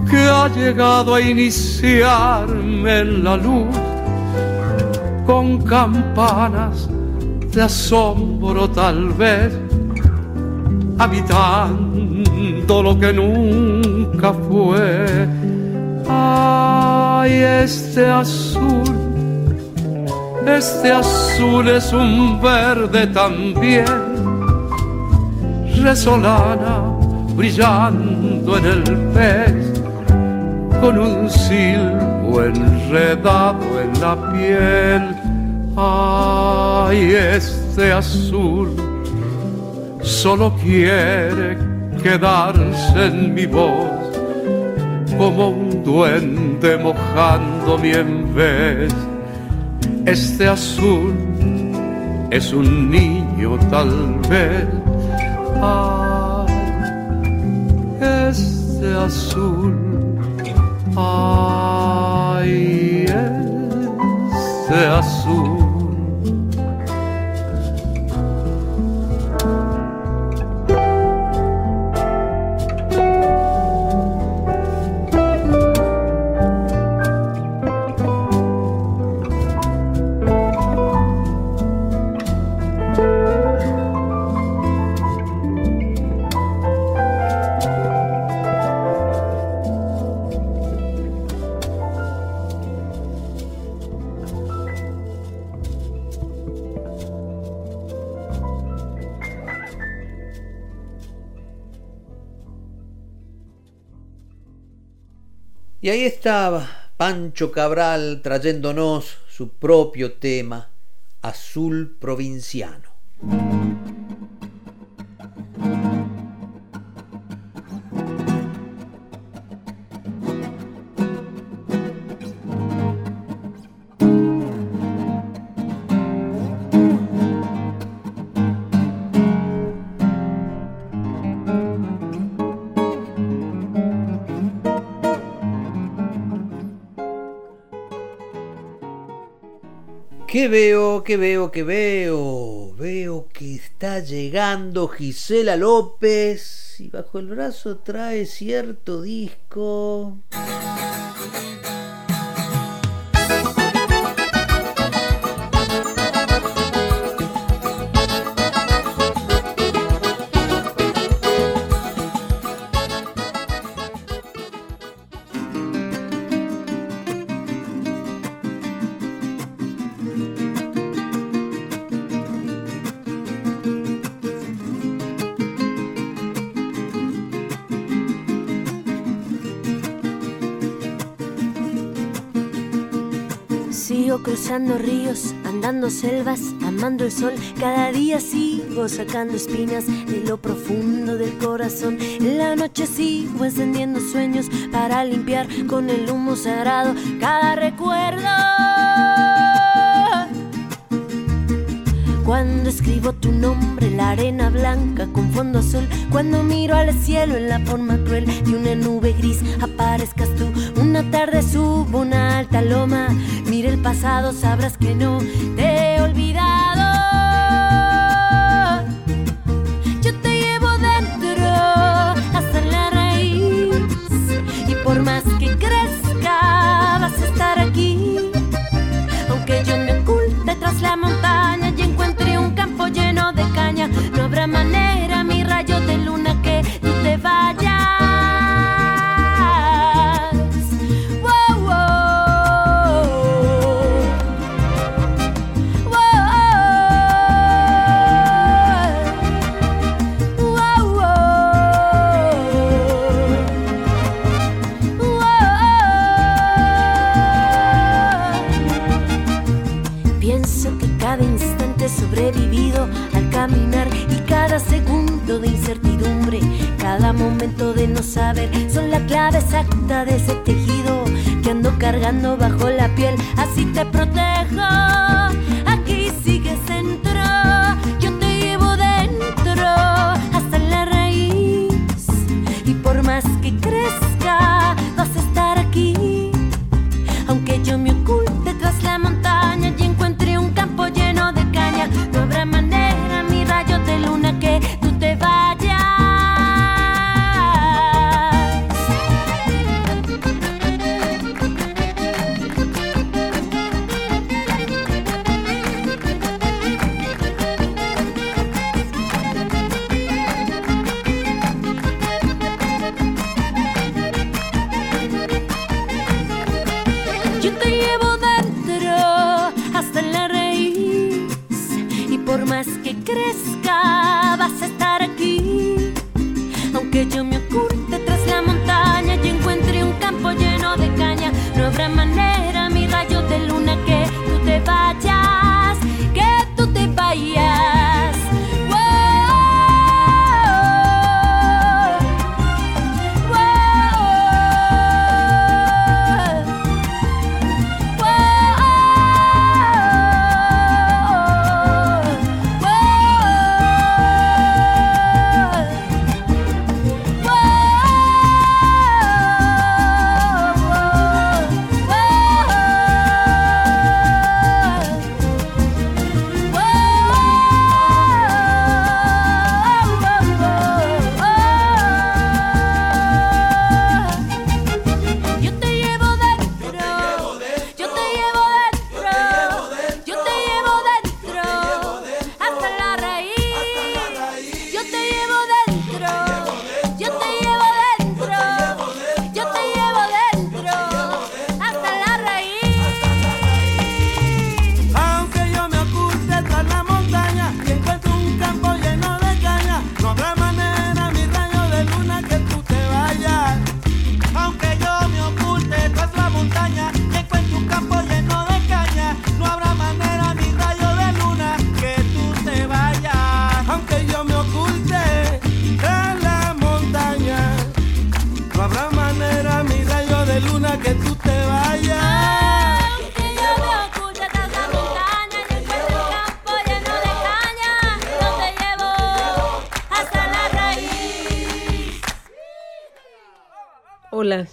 que ha llegado a iniciarme en la luz con campanas de asombro tal vez, habitando lo que nunca fue. Ay, este azul, este azul es un verde también, resolana brillando en el pez, con un silbo enredado en la piel. Ay, este azul solo quiere quedarse en mi voz como un duende mojando mi vez. Este azul es un niño tal vez. Ay, este azul. Ay, este azul. Y ahí estaba Pancho Cabral trayéndonos su propio tema, Azul Provinciano. ¿Qué veo? ¿Qué veo? ¿Qué veo? Veo que está llegando Gisela López y bajo el brazo trae cierto disco. Sigo cruzando ríos, andando selvas, amando el sol. Cada día sigo sacando espinas de lo profundo del corazón. En la noche sigo encendiendo sueños para limpiar con el humo sagrado cada recuerdo. Cuando escribo tu nombre la arena blanca con fondo azul, cuando miro al cielo en la forma cruel de una nube gris, aparezcas tú una tarde subo una alta loma, mira el pasado, sabrás que no te he olvidado. Yo te llevo dentro hasta la raíz y por más que crezca vas a estar aquí. Aunque yo me oculte tras la montaña y encuentre un campo lleno de caña, no habrá manera mi rayo de luna no saber son la clave exacta de ese tejido que ando cargando bajo la piel. Así te protejo.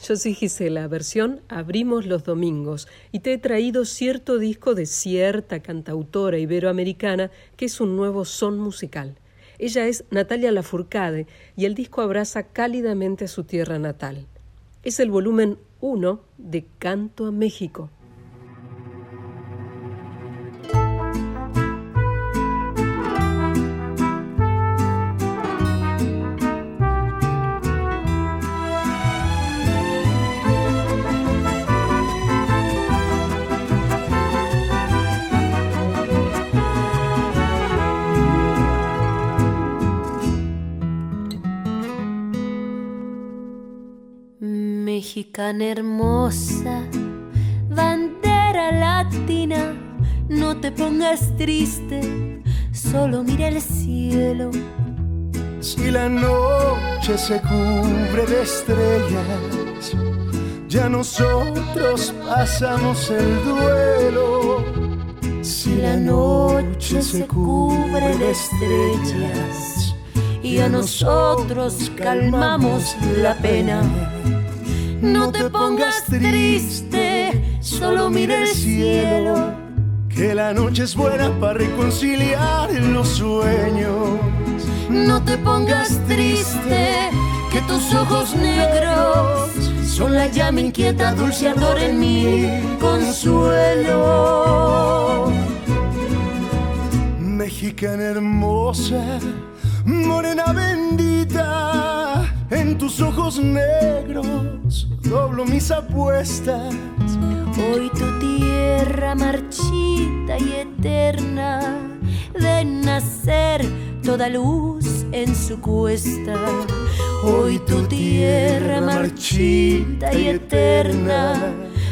Yo soy Gisela, versión Abrimos los Domingos, y te he traído cierto disco de cierta cantautora iberoamericana que es un nuevo son musical. Ella es Natalia Lafourcade y el disco abraza cálidamente a su tierra natal. Es el volumen 1 de Canto a México. Mexicana hermosa, bandera latina, no te pongas triste, solo mira el cielo. Si la noche se cubre de estrellas, ya nosotros pasamos el duelo. Si la noche se cubre de estrellas y a nosotros calmamos la pena. No te pongas triste, solo mira el cielo. Que la noche es buena para reconciliar los sueños. No te pongas triste, que tus ojos negros son la llama inquieta, dulce ardor en mi consuelo. Mexicana hermosa, morena bendita, en tus ojos negros doblo mis apuestas. Hoy tu tierra marchita y eterna de nacer toda luz en su cuesta. Hoy tu tierra marchita y eterna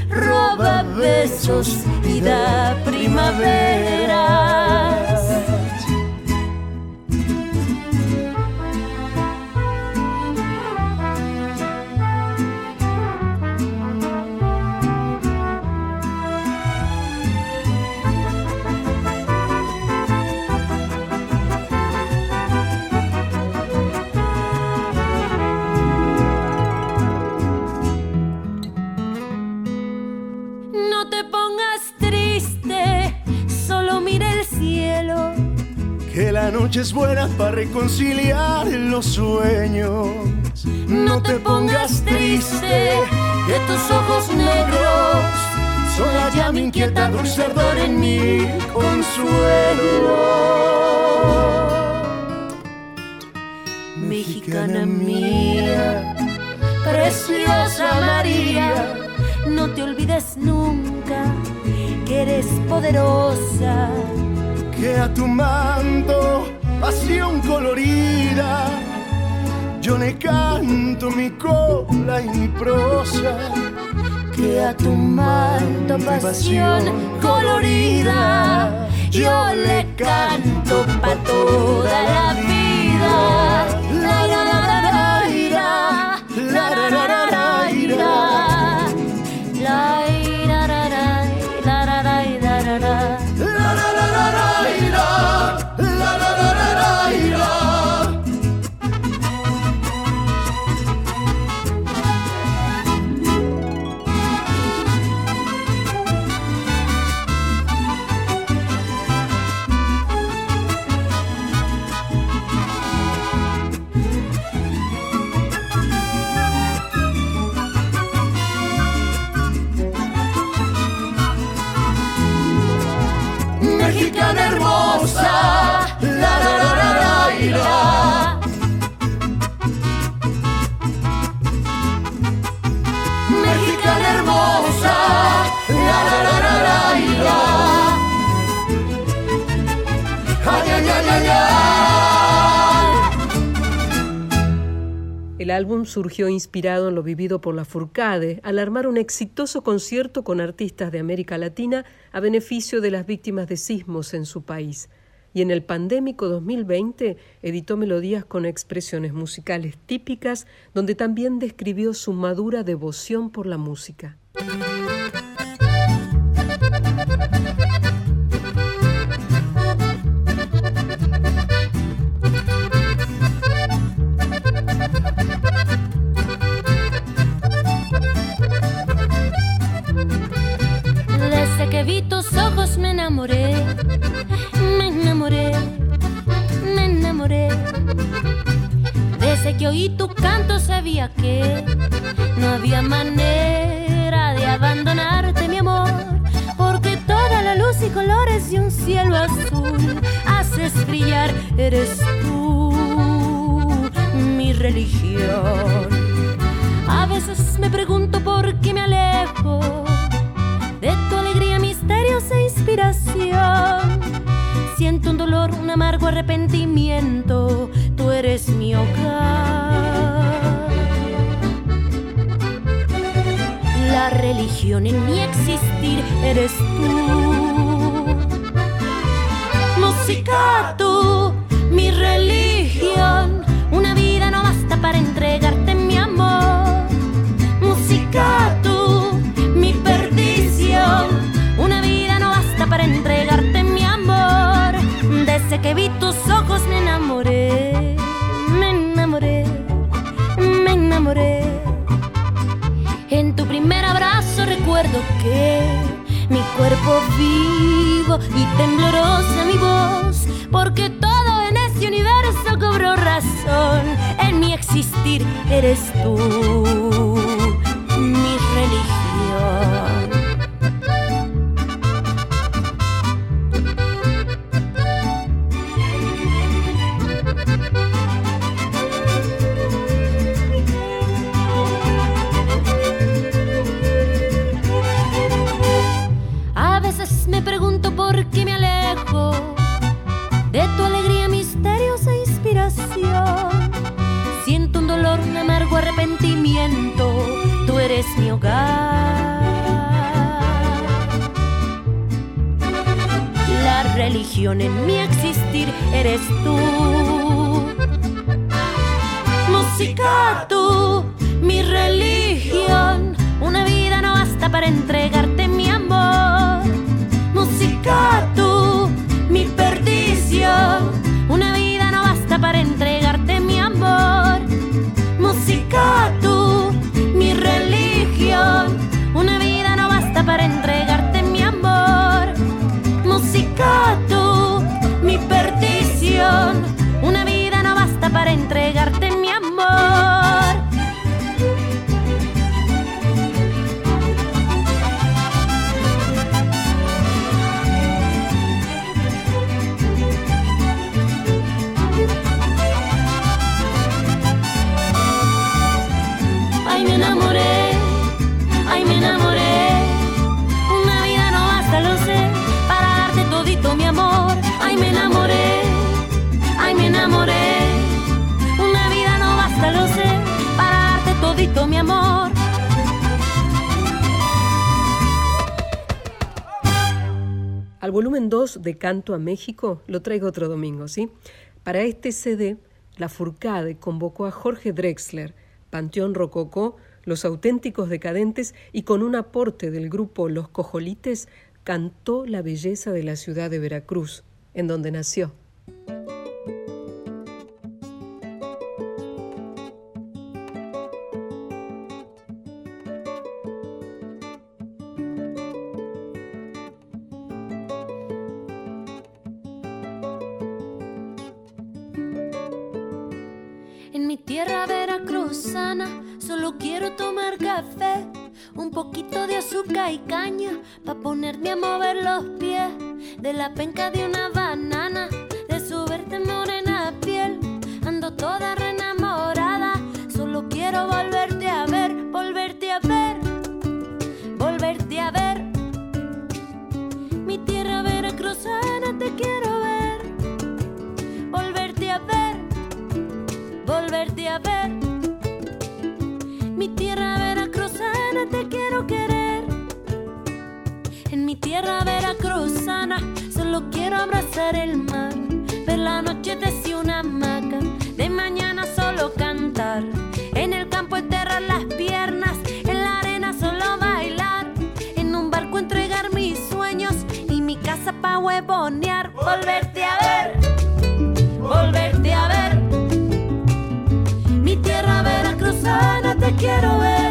roba besos y da primaveras. Noche es buena para reconciliar los sueños. No te pongas triste, que tus ojos negros son la llama inquieta, dulce ardor en mi consuelo. Mexicana mía, preciosa María, no te olvides nunca que eres poderosa. Que a tu manto, pasión colorida, yo le canto mi copla y mi prosa. Que a tu manto, pasión colorida, yo le canto pa' toda la vida. Álbum surgió inspirado en lo vivido por la Furcade al armar un exitoso concierto con artistas de América Latina a beneficio de las víctimas de sismos en su país. Y en el pandémico 2020 editó melodías con expresiones musicales típicas, donde también describió su madura devoción por la música. Vi tus ojos me enamoré, me enamoré, me enamoré. Desde que oí tu canto sabía que no había manera de abandonarte, mi amor, porque toda la luz y colores de un cielo azul haces brillar, eres tú, mi religión. A veces me pregunto por qué me alejo de tu alegría, misteriosa inspiración. Siento un dolor, un amargo arrepentimiento, tú eres mi hogar. La religión en mi existir eres tú. Música tú, mi religión, una vida no basta para entregarte mi amor. En tu primer abrazo recuerdo que mi cuerpo vivo y temblorosa mi voz, porque todo en este universo cobró razón. En mi existir eres tú, mi religión. En mi existir eres tú. Música tú, mi religión. Una vida no basta para entregarte Al volumen 2 de Canto a México lo traigo otro domingo, ¿sí? Para este CD, la Furcade convocó a Jorge Drexler, Panteón Rococó, Los Auténticos Decadentes y con un aporte del grupo Los Cojolites cantó la belleza de la ciudad de Veracruz, en donde nació. Veracruzana solo quiero tomar café, un poquito de azúcar y caña pa ponerme a mover los pies de la penca de una banana, de su verde morena piel. Ando toda reenamorada, solo quiero volverte a ver, volverte a ver, volverte a ver. Mi tierra veracruzana te quiero ver, volverte a ver volverte a ver. Te quiero querer. En mi tierra veracruzana solo quiero abrazar el mar, ver la noche desde una hamaca, de mañana solo cantar. En el campo enterrar las piernas, en la arena solo bailar, en un barco entregar mis sueños y mi casa pa' huevonear. Volverte a ver, volverte a ver. Mi tierra veracruzana te quiero ver,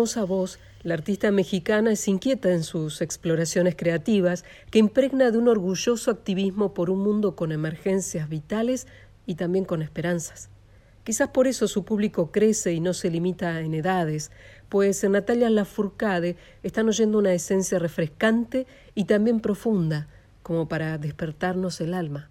hermosa voz, la artista mexicana es inquieta en sus exploraciones creativas, que impregna de un orgulloso activismo por un mundo con emergencias vitales y también con esperanzas. Quizás por eso su público crece y no se limita en edades, pues en Natalia Lafourcade están oyendo una esencia refrescante y también profunda, como para despertarnos el alma.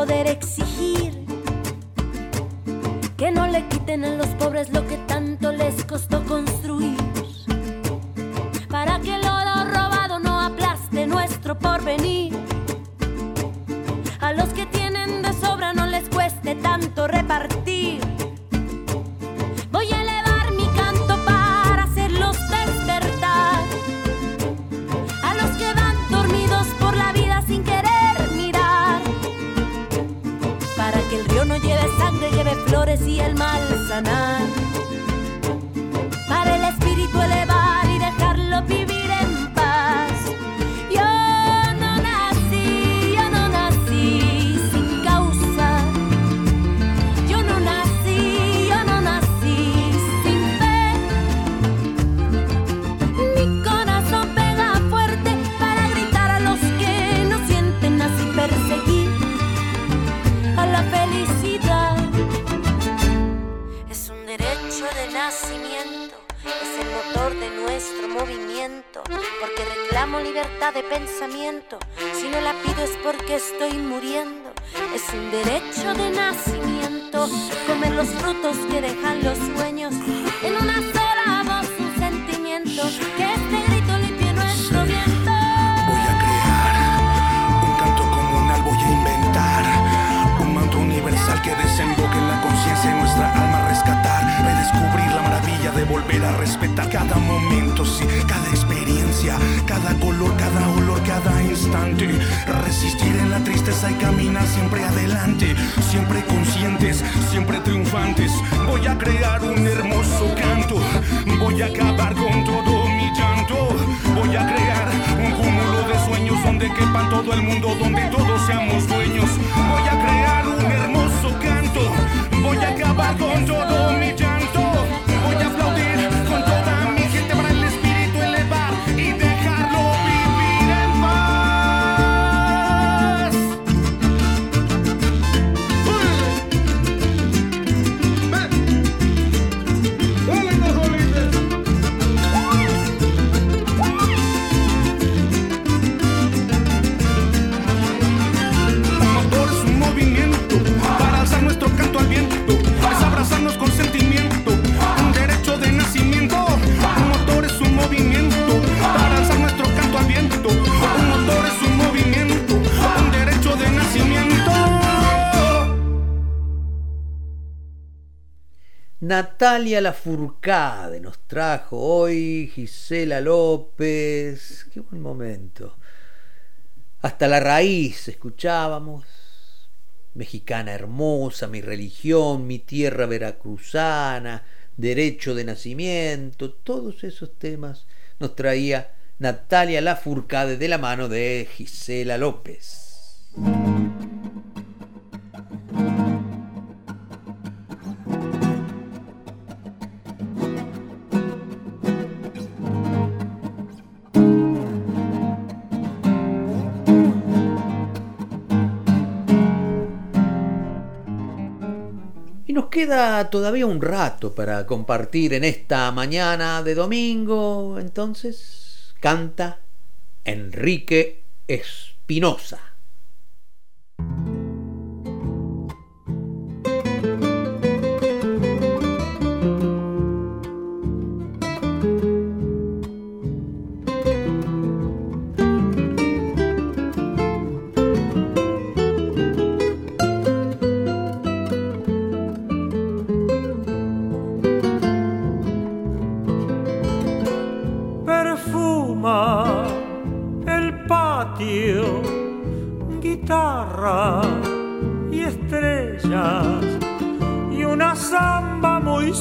poder exigir que no le quiten a los pobres lo que tanto les flores y el mal sanar. Libertad de pensamiento. Si no la pido es porque estoy muriendo. Es un derecho de nacimiento, comer los frutos que dejan los sueños en una sola voz, un sentimiento, que este grito limpie nuestro viento. Voy a crear un canto comunal, voy a inventar un manto universal que desemboque en la conciencia de nuestra alma, volver a respetar cada momento, sí, cada experiencia, cada color, cada olor, cada instante. Resistir en la tristeza y caminar siempre adelante. Siempre conscientes, siempre triunfantes. Voy a crear un hermoso canto. Voy a acabar con todo mi llanto. Voy a crear un cúmulo de sueños donde quepan todo el mundo, donde todos seamos dueños. Voy a crear un hermoso canto. Voy a acabar con todo mi llanto. Natalia Lafourcade nos trajo hoy Gisela López. Qué buen momento. Hasta la raíz escuchábamos. Mexicana hermosa, mi religión, mi tierra veracruzana, derecho de nacimiento, todos esos temas nos traía Natalia Lafourcade de la mano de Gisela López. Y nos queda todavía un rato para compartir en esta mañana de domingo. Entonces, canta Enrique Espinosa.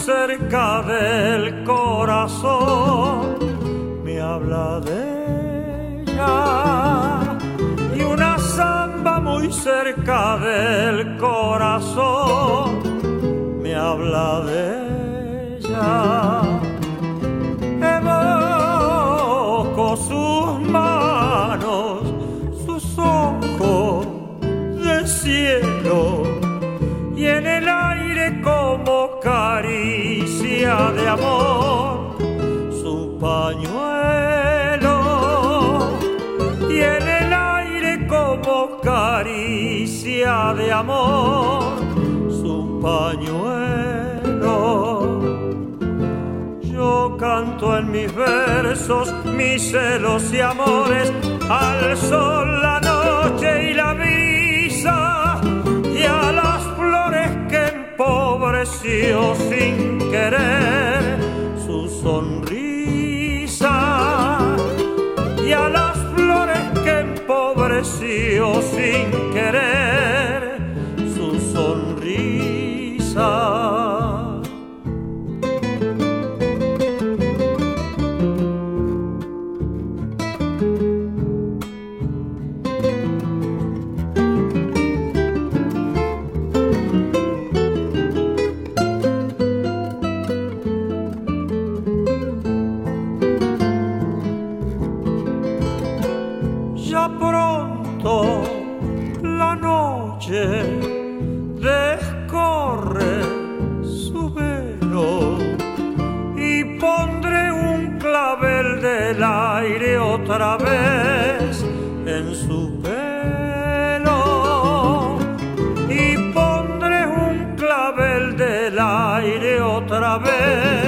Cerca del corazón me habla de ella. Y una samba muy cerca del corazón me habla de ella de amor su pañuelo y en el aire como caricia de amor su pañuelo. Yo canto en mis versos mis celos y amores al sol, la noche empobreció sin querer su sonrisa. Y a las flores que empobreció sin querer descorre su velo y pondré un clavel del aire otra vez en su pelo y pondré un clavel del aire otra vez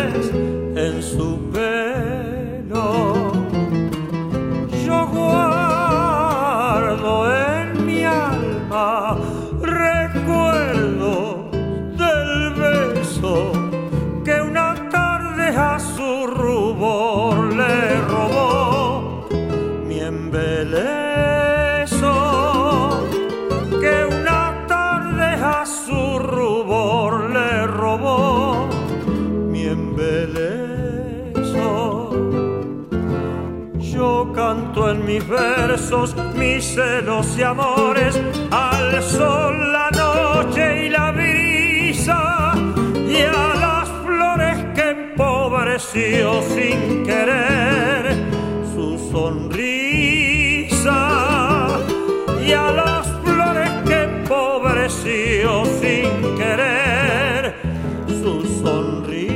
celos y amores, al sol, la noche y la brisa, y a las flores que empobreció sin querer su sonrisa, y a las flores que empobreció sin querer su sonrisa.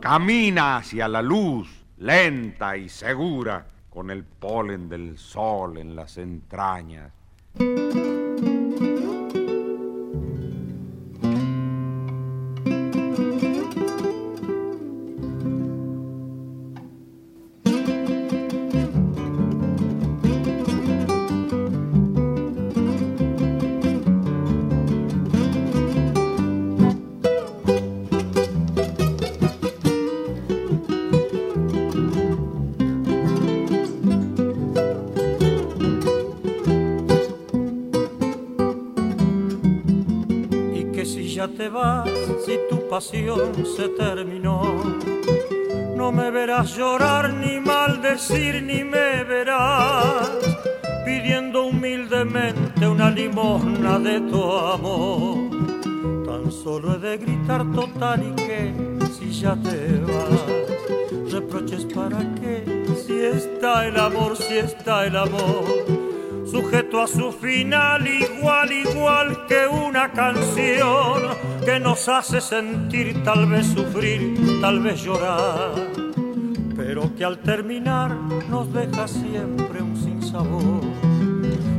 Camina hacia la luz, lenta y segura, con el polen del sol en las entrañas. Ya te vas, si tu pasión se terminó, no me verás llorar ni maldecir ni me verás pidiendo humildemente una limosna de tu amor. Tan solo he de gritar total y que si ya te vas, reproches para qué, si está el amor, si está el amor sujeto a su final igual, igual que una canción que nos hace sentir, tal vez sufrir, tal vez llorar, pero que al terminar nos deja siempre un sinsabor.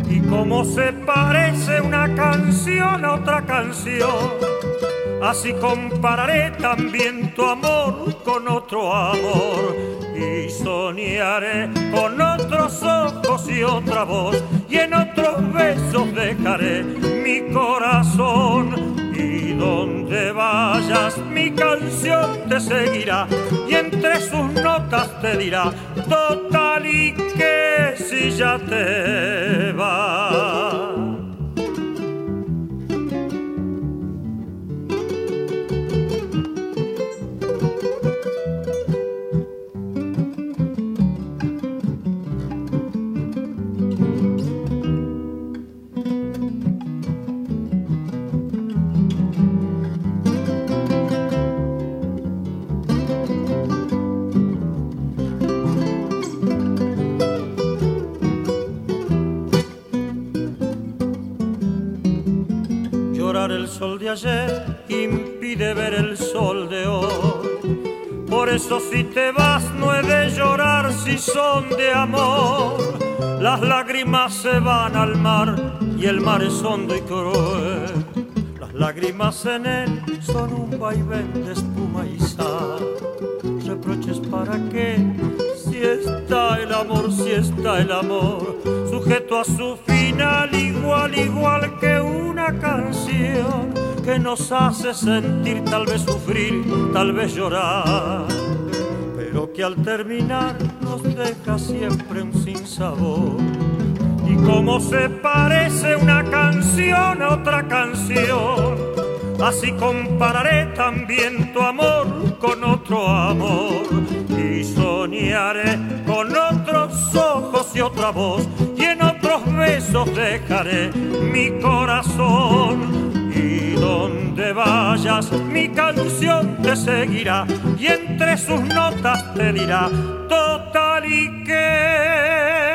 Y como se parece una canción a otra canción, así compararé también tu amor con otro amor y soñaré con otros ojos y otra voz y en otros besos dejaré mi corazón. Y donde vayas mi canción te seguirá y entre sus notas te dirá total y que si ya te vas sol de ayer impide ver el sol de hoy. Por eso si te vas no he de llorar si son de amor. Las lágrimas se van al mar y el mar es hondo y cruel. Las lágrimas en él son un vaivén de espuma y sal. Reproches para qué si está el amor, si está el amor, sujeto a su final igual, igual que canción que nos hace sentir, tal vez sufrir, tal vez llorar, pero que al terminar nos deja siempre un sinsabor. Y como se parece una canción a otra canción, así compararé también tu amor con otro amor y soñaré con otros ojos y otra voz y en otros besos dejaré mi corazón. Y donde vayas mi canción te seguirá y entre sus notas te dirá total y que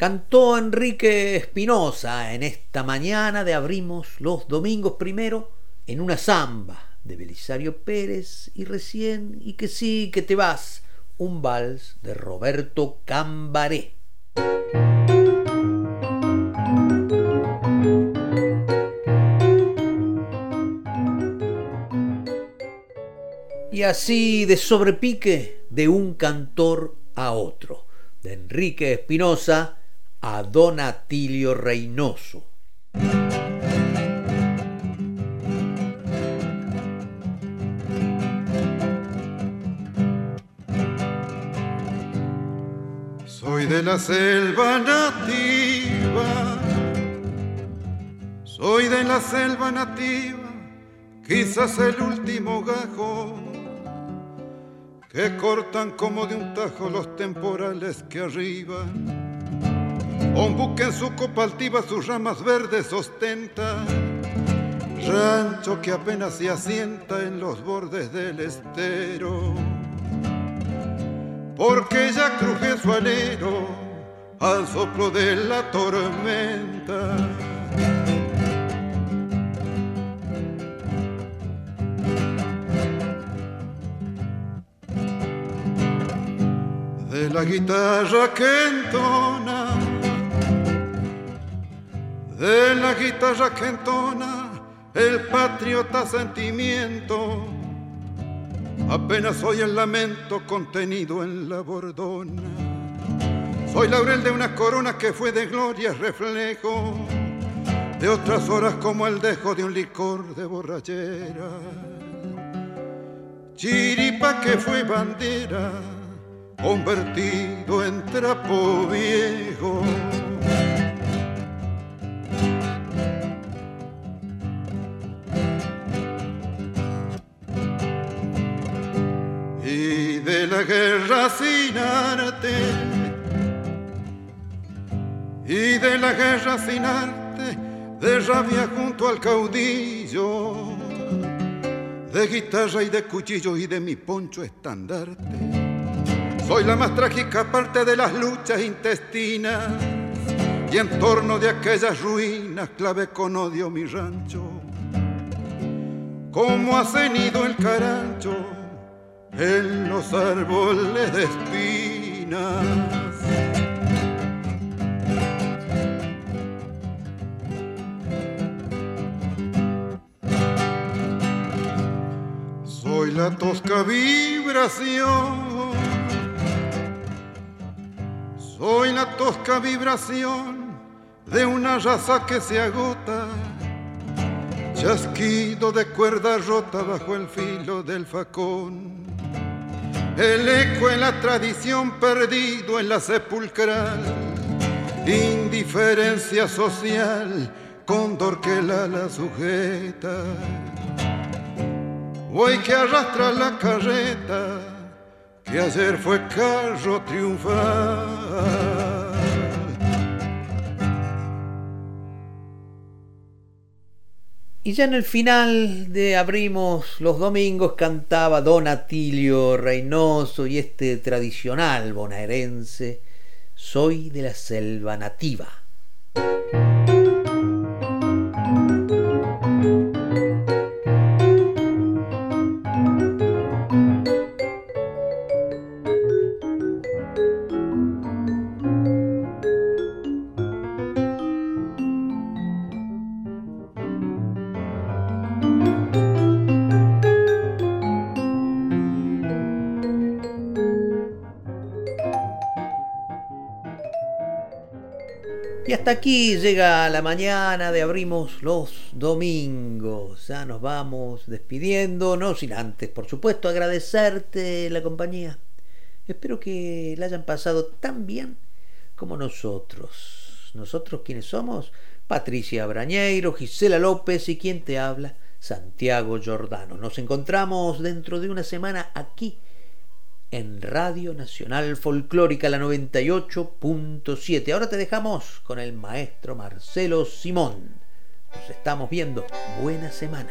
Cantó Enrique Espinosa en esta mañana de Abrimos los Domingos primero en una samba de Belisario Pérez y recién y que sí que te vas un vals de Roberto Cambaré. Y así de sobrepique de un cantor a otro, de Enrique Espinosa a Don Atilio Reynoso. Soy Soy de la selva nativa, soy de la selva nativa, quizás el último gajo que cortan como de un tajo los temporales que arriban. Un buque en su copa altiva sus ramas verdes ostenta, rancho que apenas se asienta en los bordes del estero porque ya cruje su alero al soplo de la tormenta. De la guitarra que entona, de la guitarra que entona el patriota sentimiento Apenas soy el lamento contenido en la bordona. Soy laurel de una corona que fue de gloria reflejo de otras horas como el dejo de un licor de borrachera. Chiripa que fue bandera, convertido en trapo viejo. La guerra sin arte. Y de la guerra sin arte de rabia junto al caudillo. De guitarra y de cuchillo y de mi poncho estandarte. Soy la más trágica parte de las luchas intestinas. Y en torno de aquellas ruinas clave con odio mi rancho. Como ha cenido el carancho en los árboles de espinas. Soy la tosca vibración, soy la tosca vibración de una raza que se agota. Chasquido de cuerda rota bajo el filo del facón el eco en la tradición perdido en la sepulcral, indiferencia social, cóndor que la ala sujeta, hoy que arrastra la carreta, que ayer fue carro triunfal. Y ya en el final de Abrimos los Domingos cantaba Don Atilio Reynoso y este tradicional bonaerense Soy de la selva nativa. Aquí llega la mañana de Abrimos los Domingos. Ya nos vamos despidiendo, no sin antes, por supuesto, agradecerte la compañía. Espero que la hayan pasado tan bien como nosotros. Nosotros quienes somos, Patricia Brañeiro, Gisela López y quien te habla, Santiago Giordano. Nos encontramos dentro de una semana aquí en Radio Nacional Folclórica la 98.7. Ahora te dejamos con el maestro Marcelo Simón. Nos estamos viendo. Buena semana.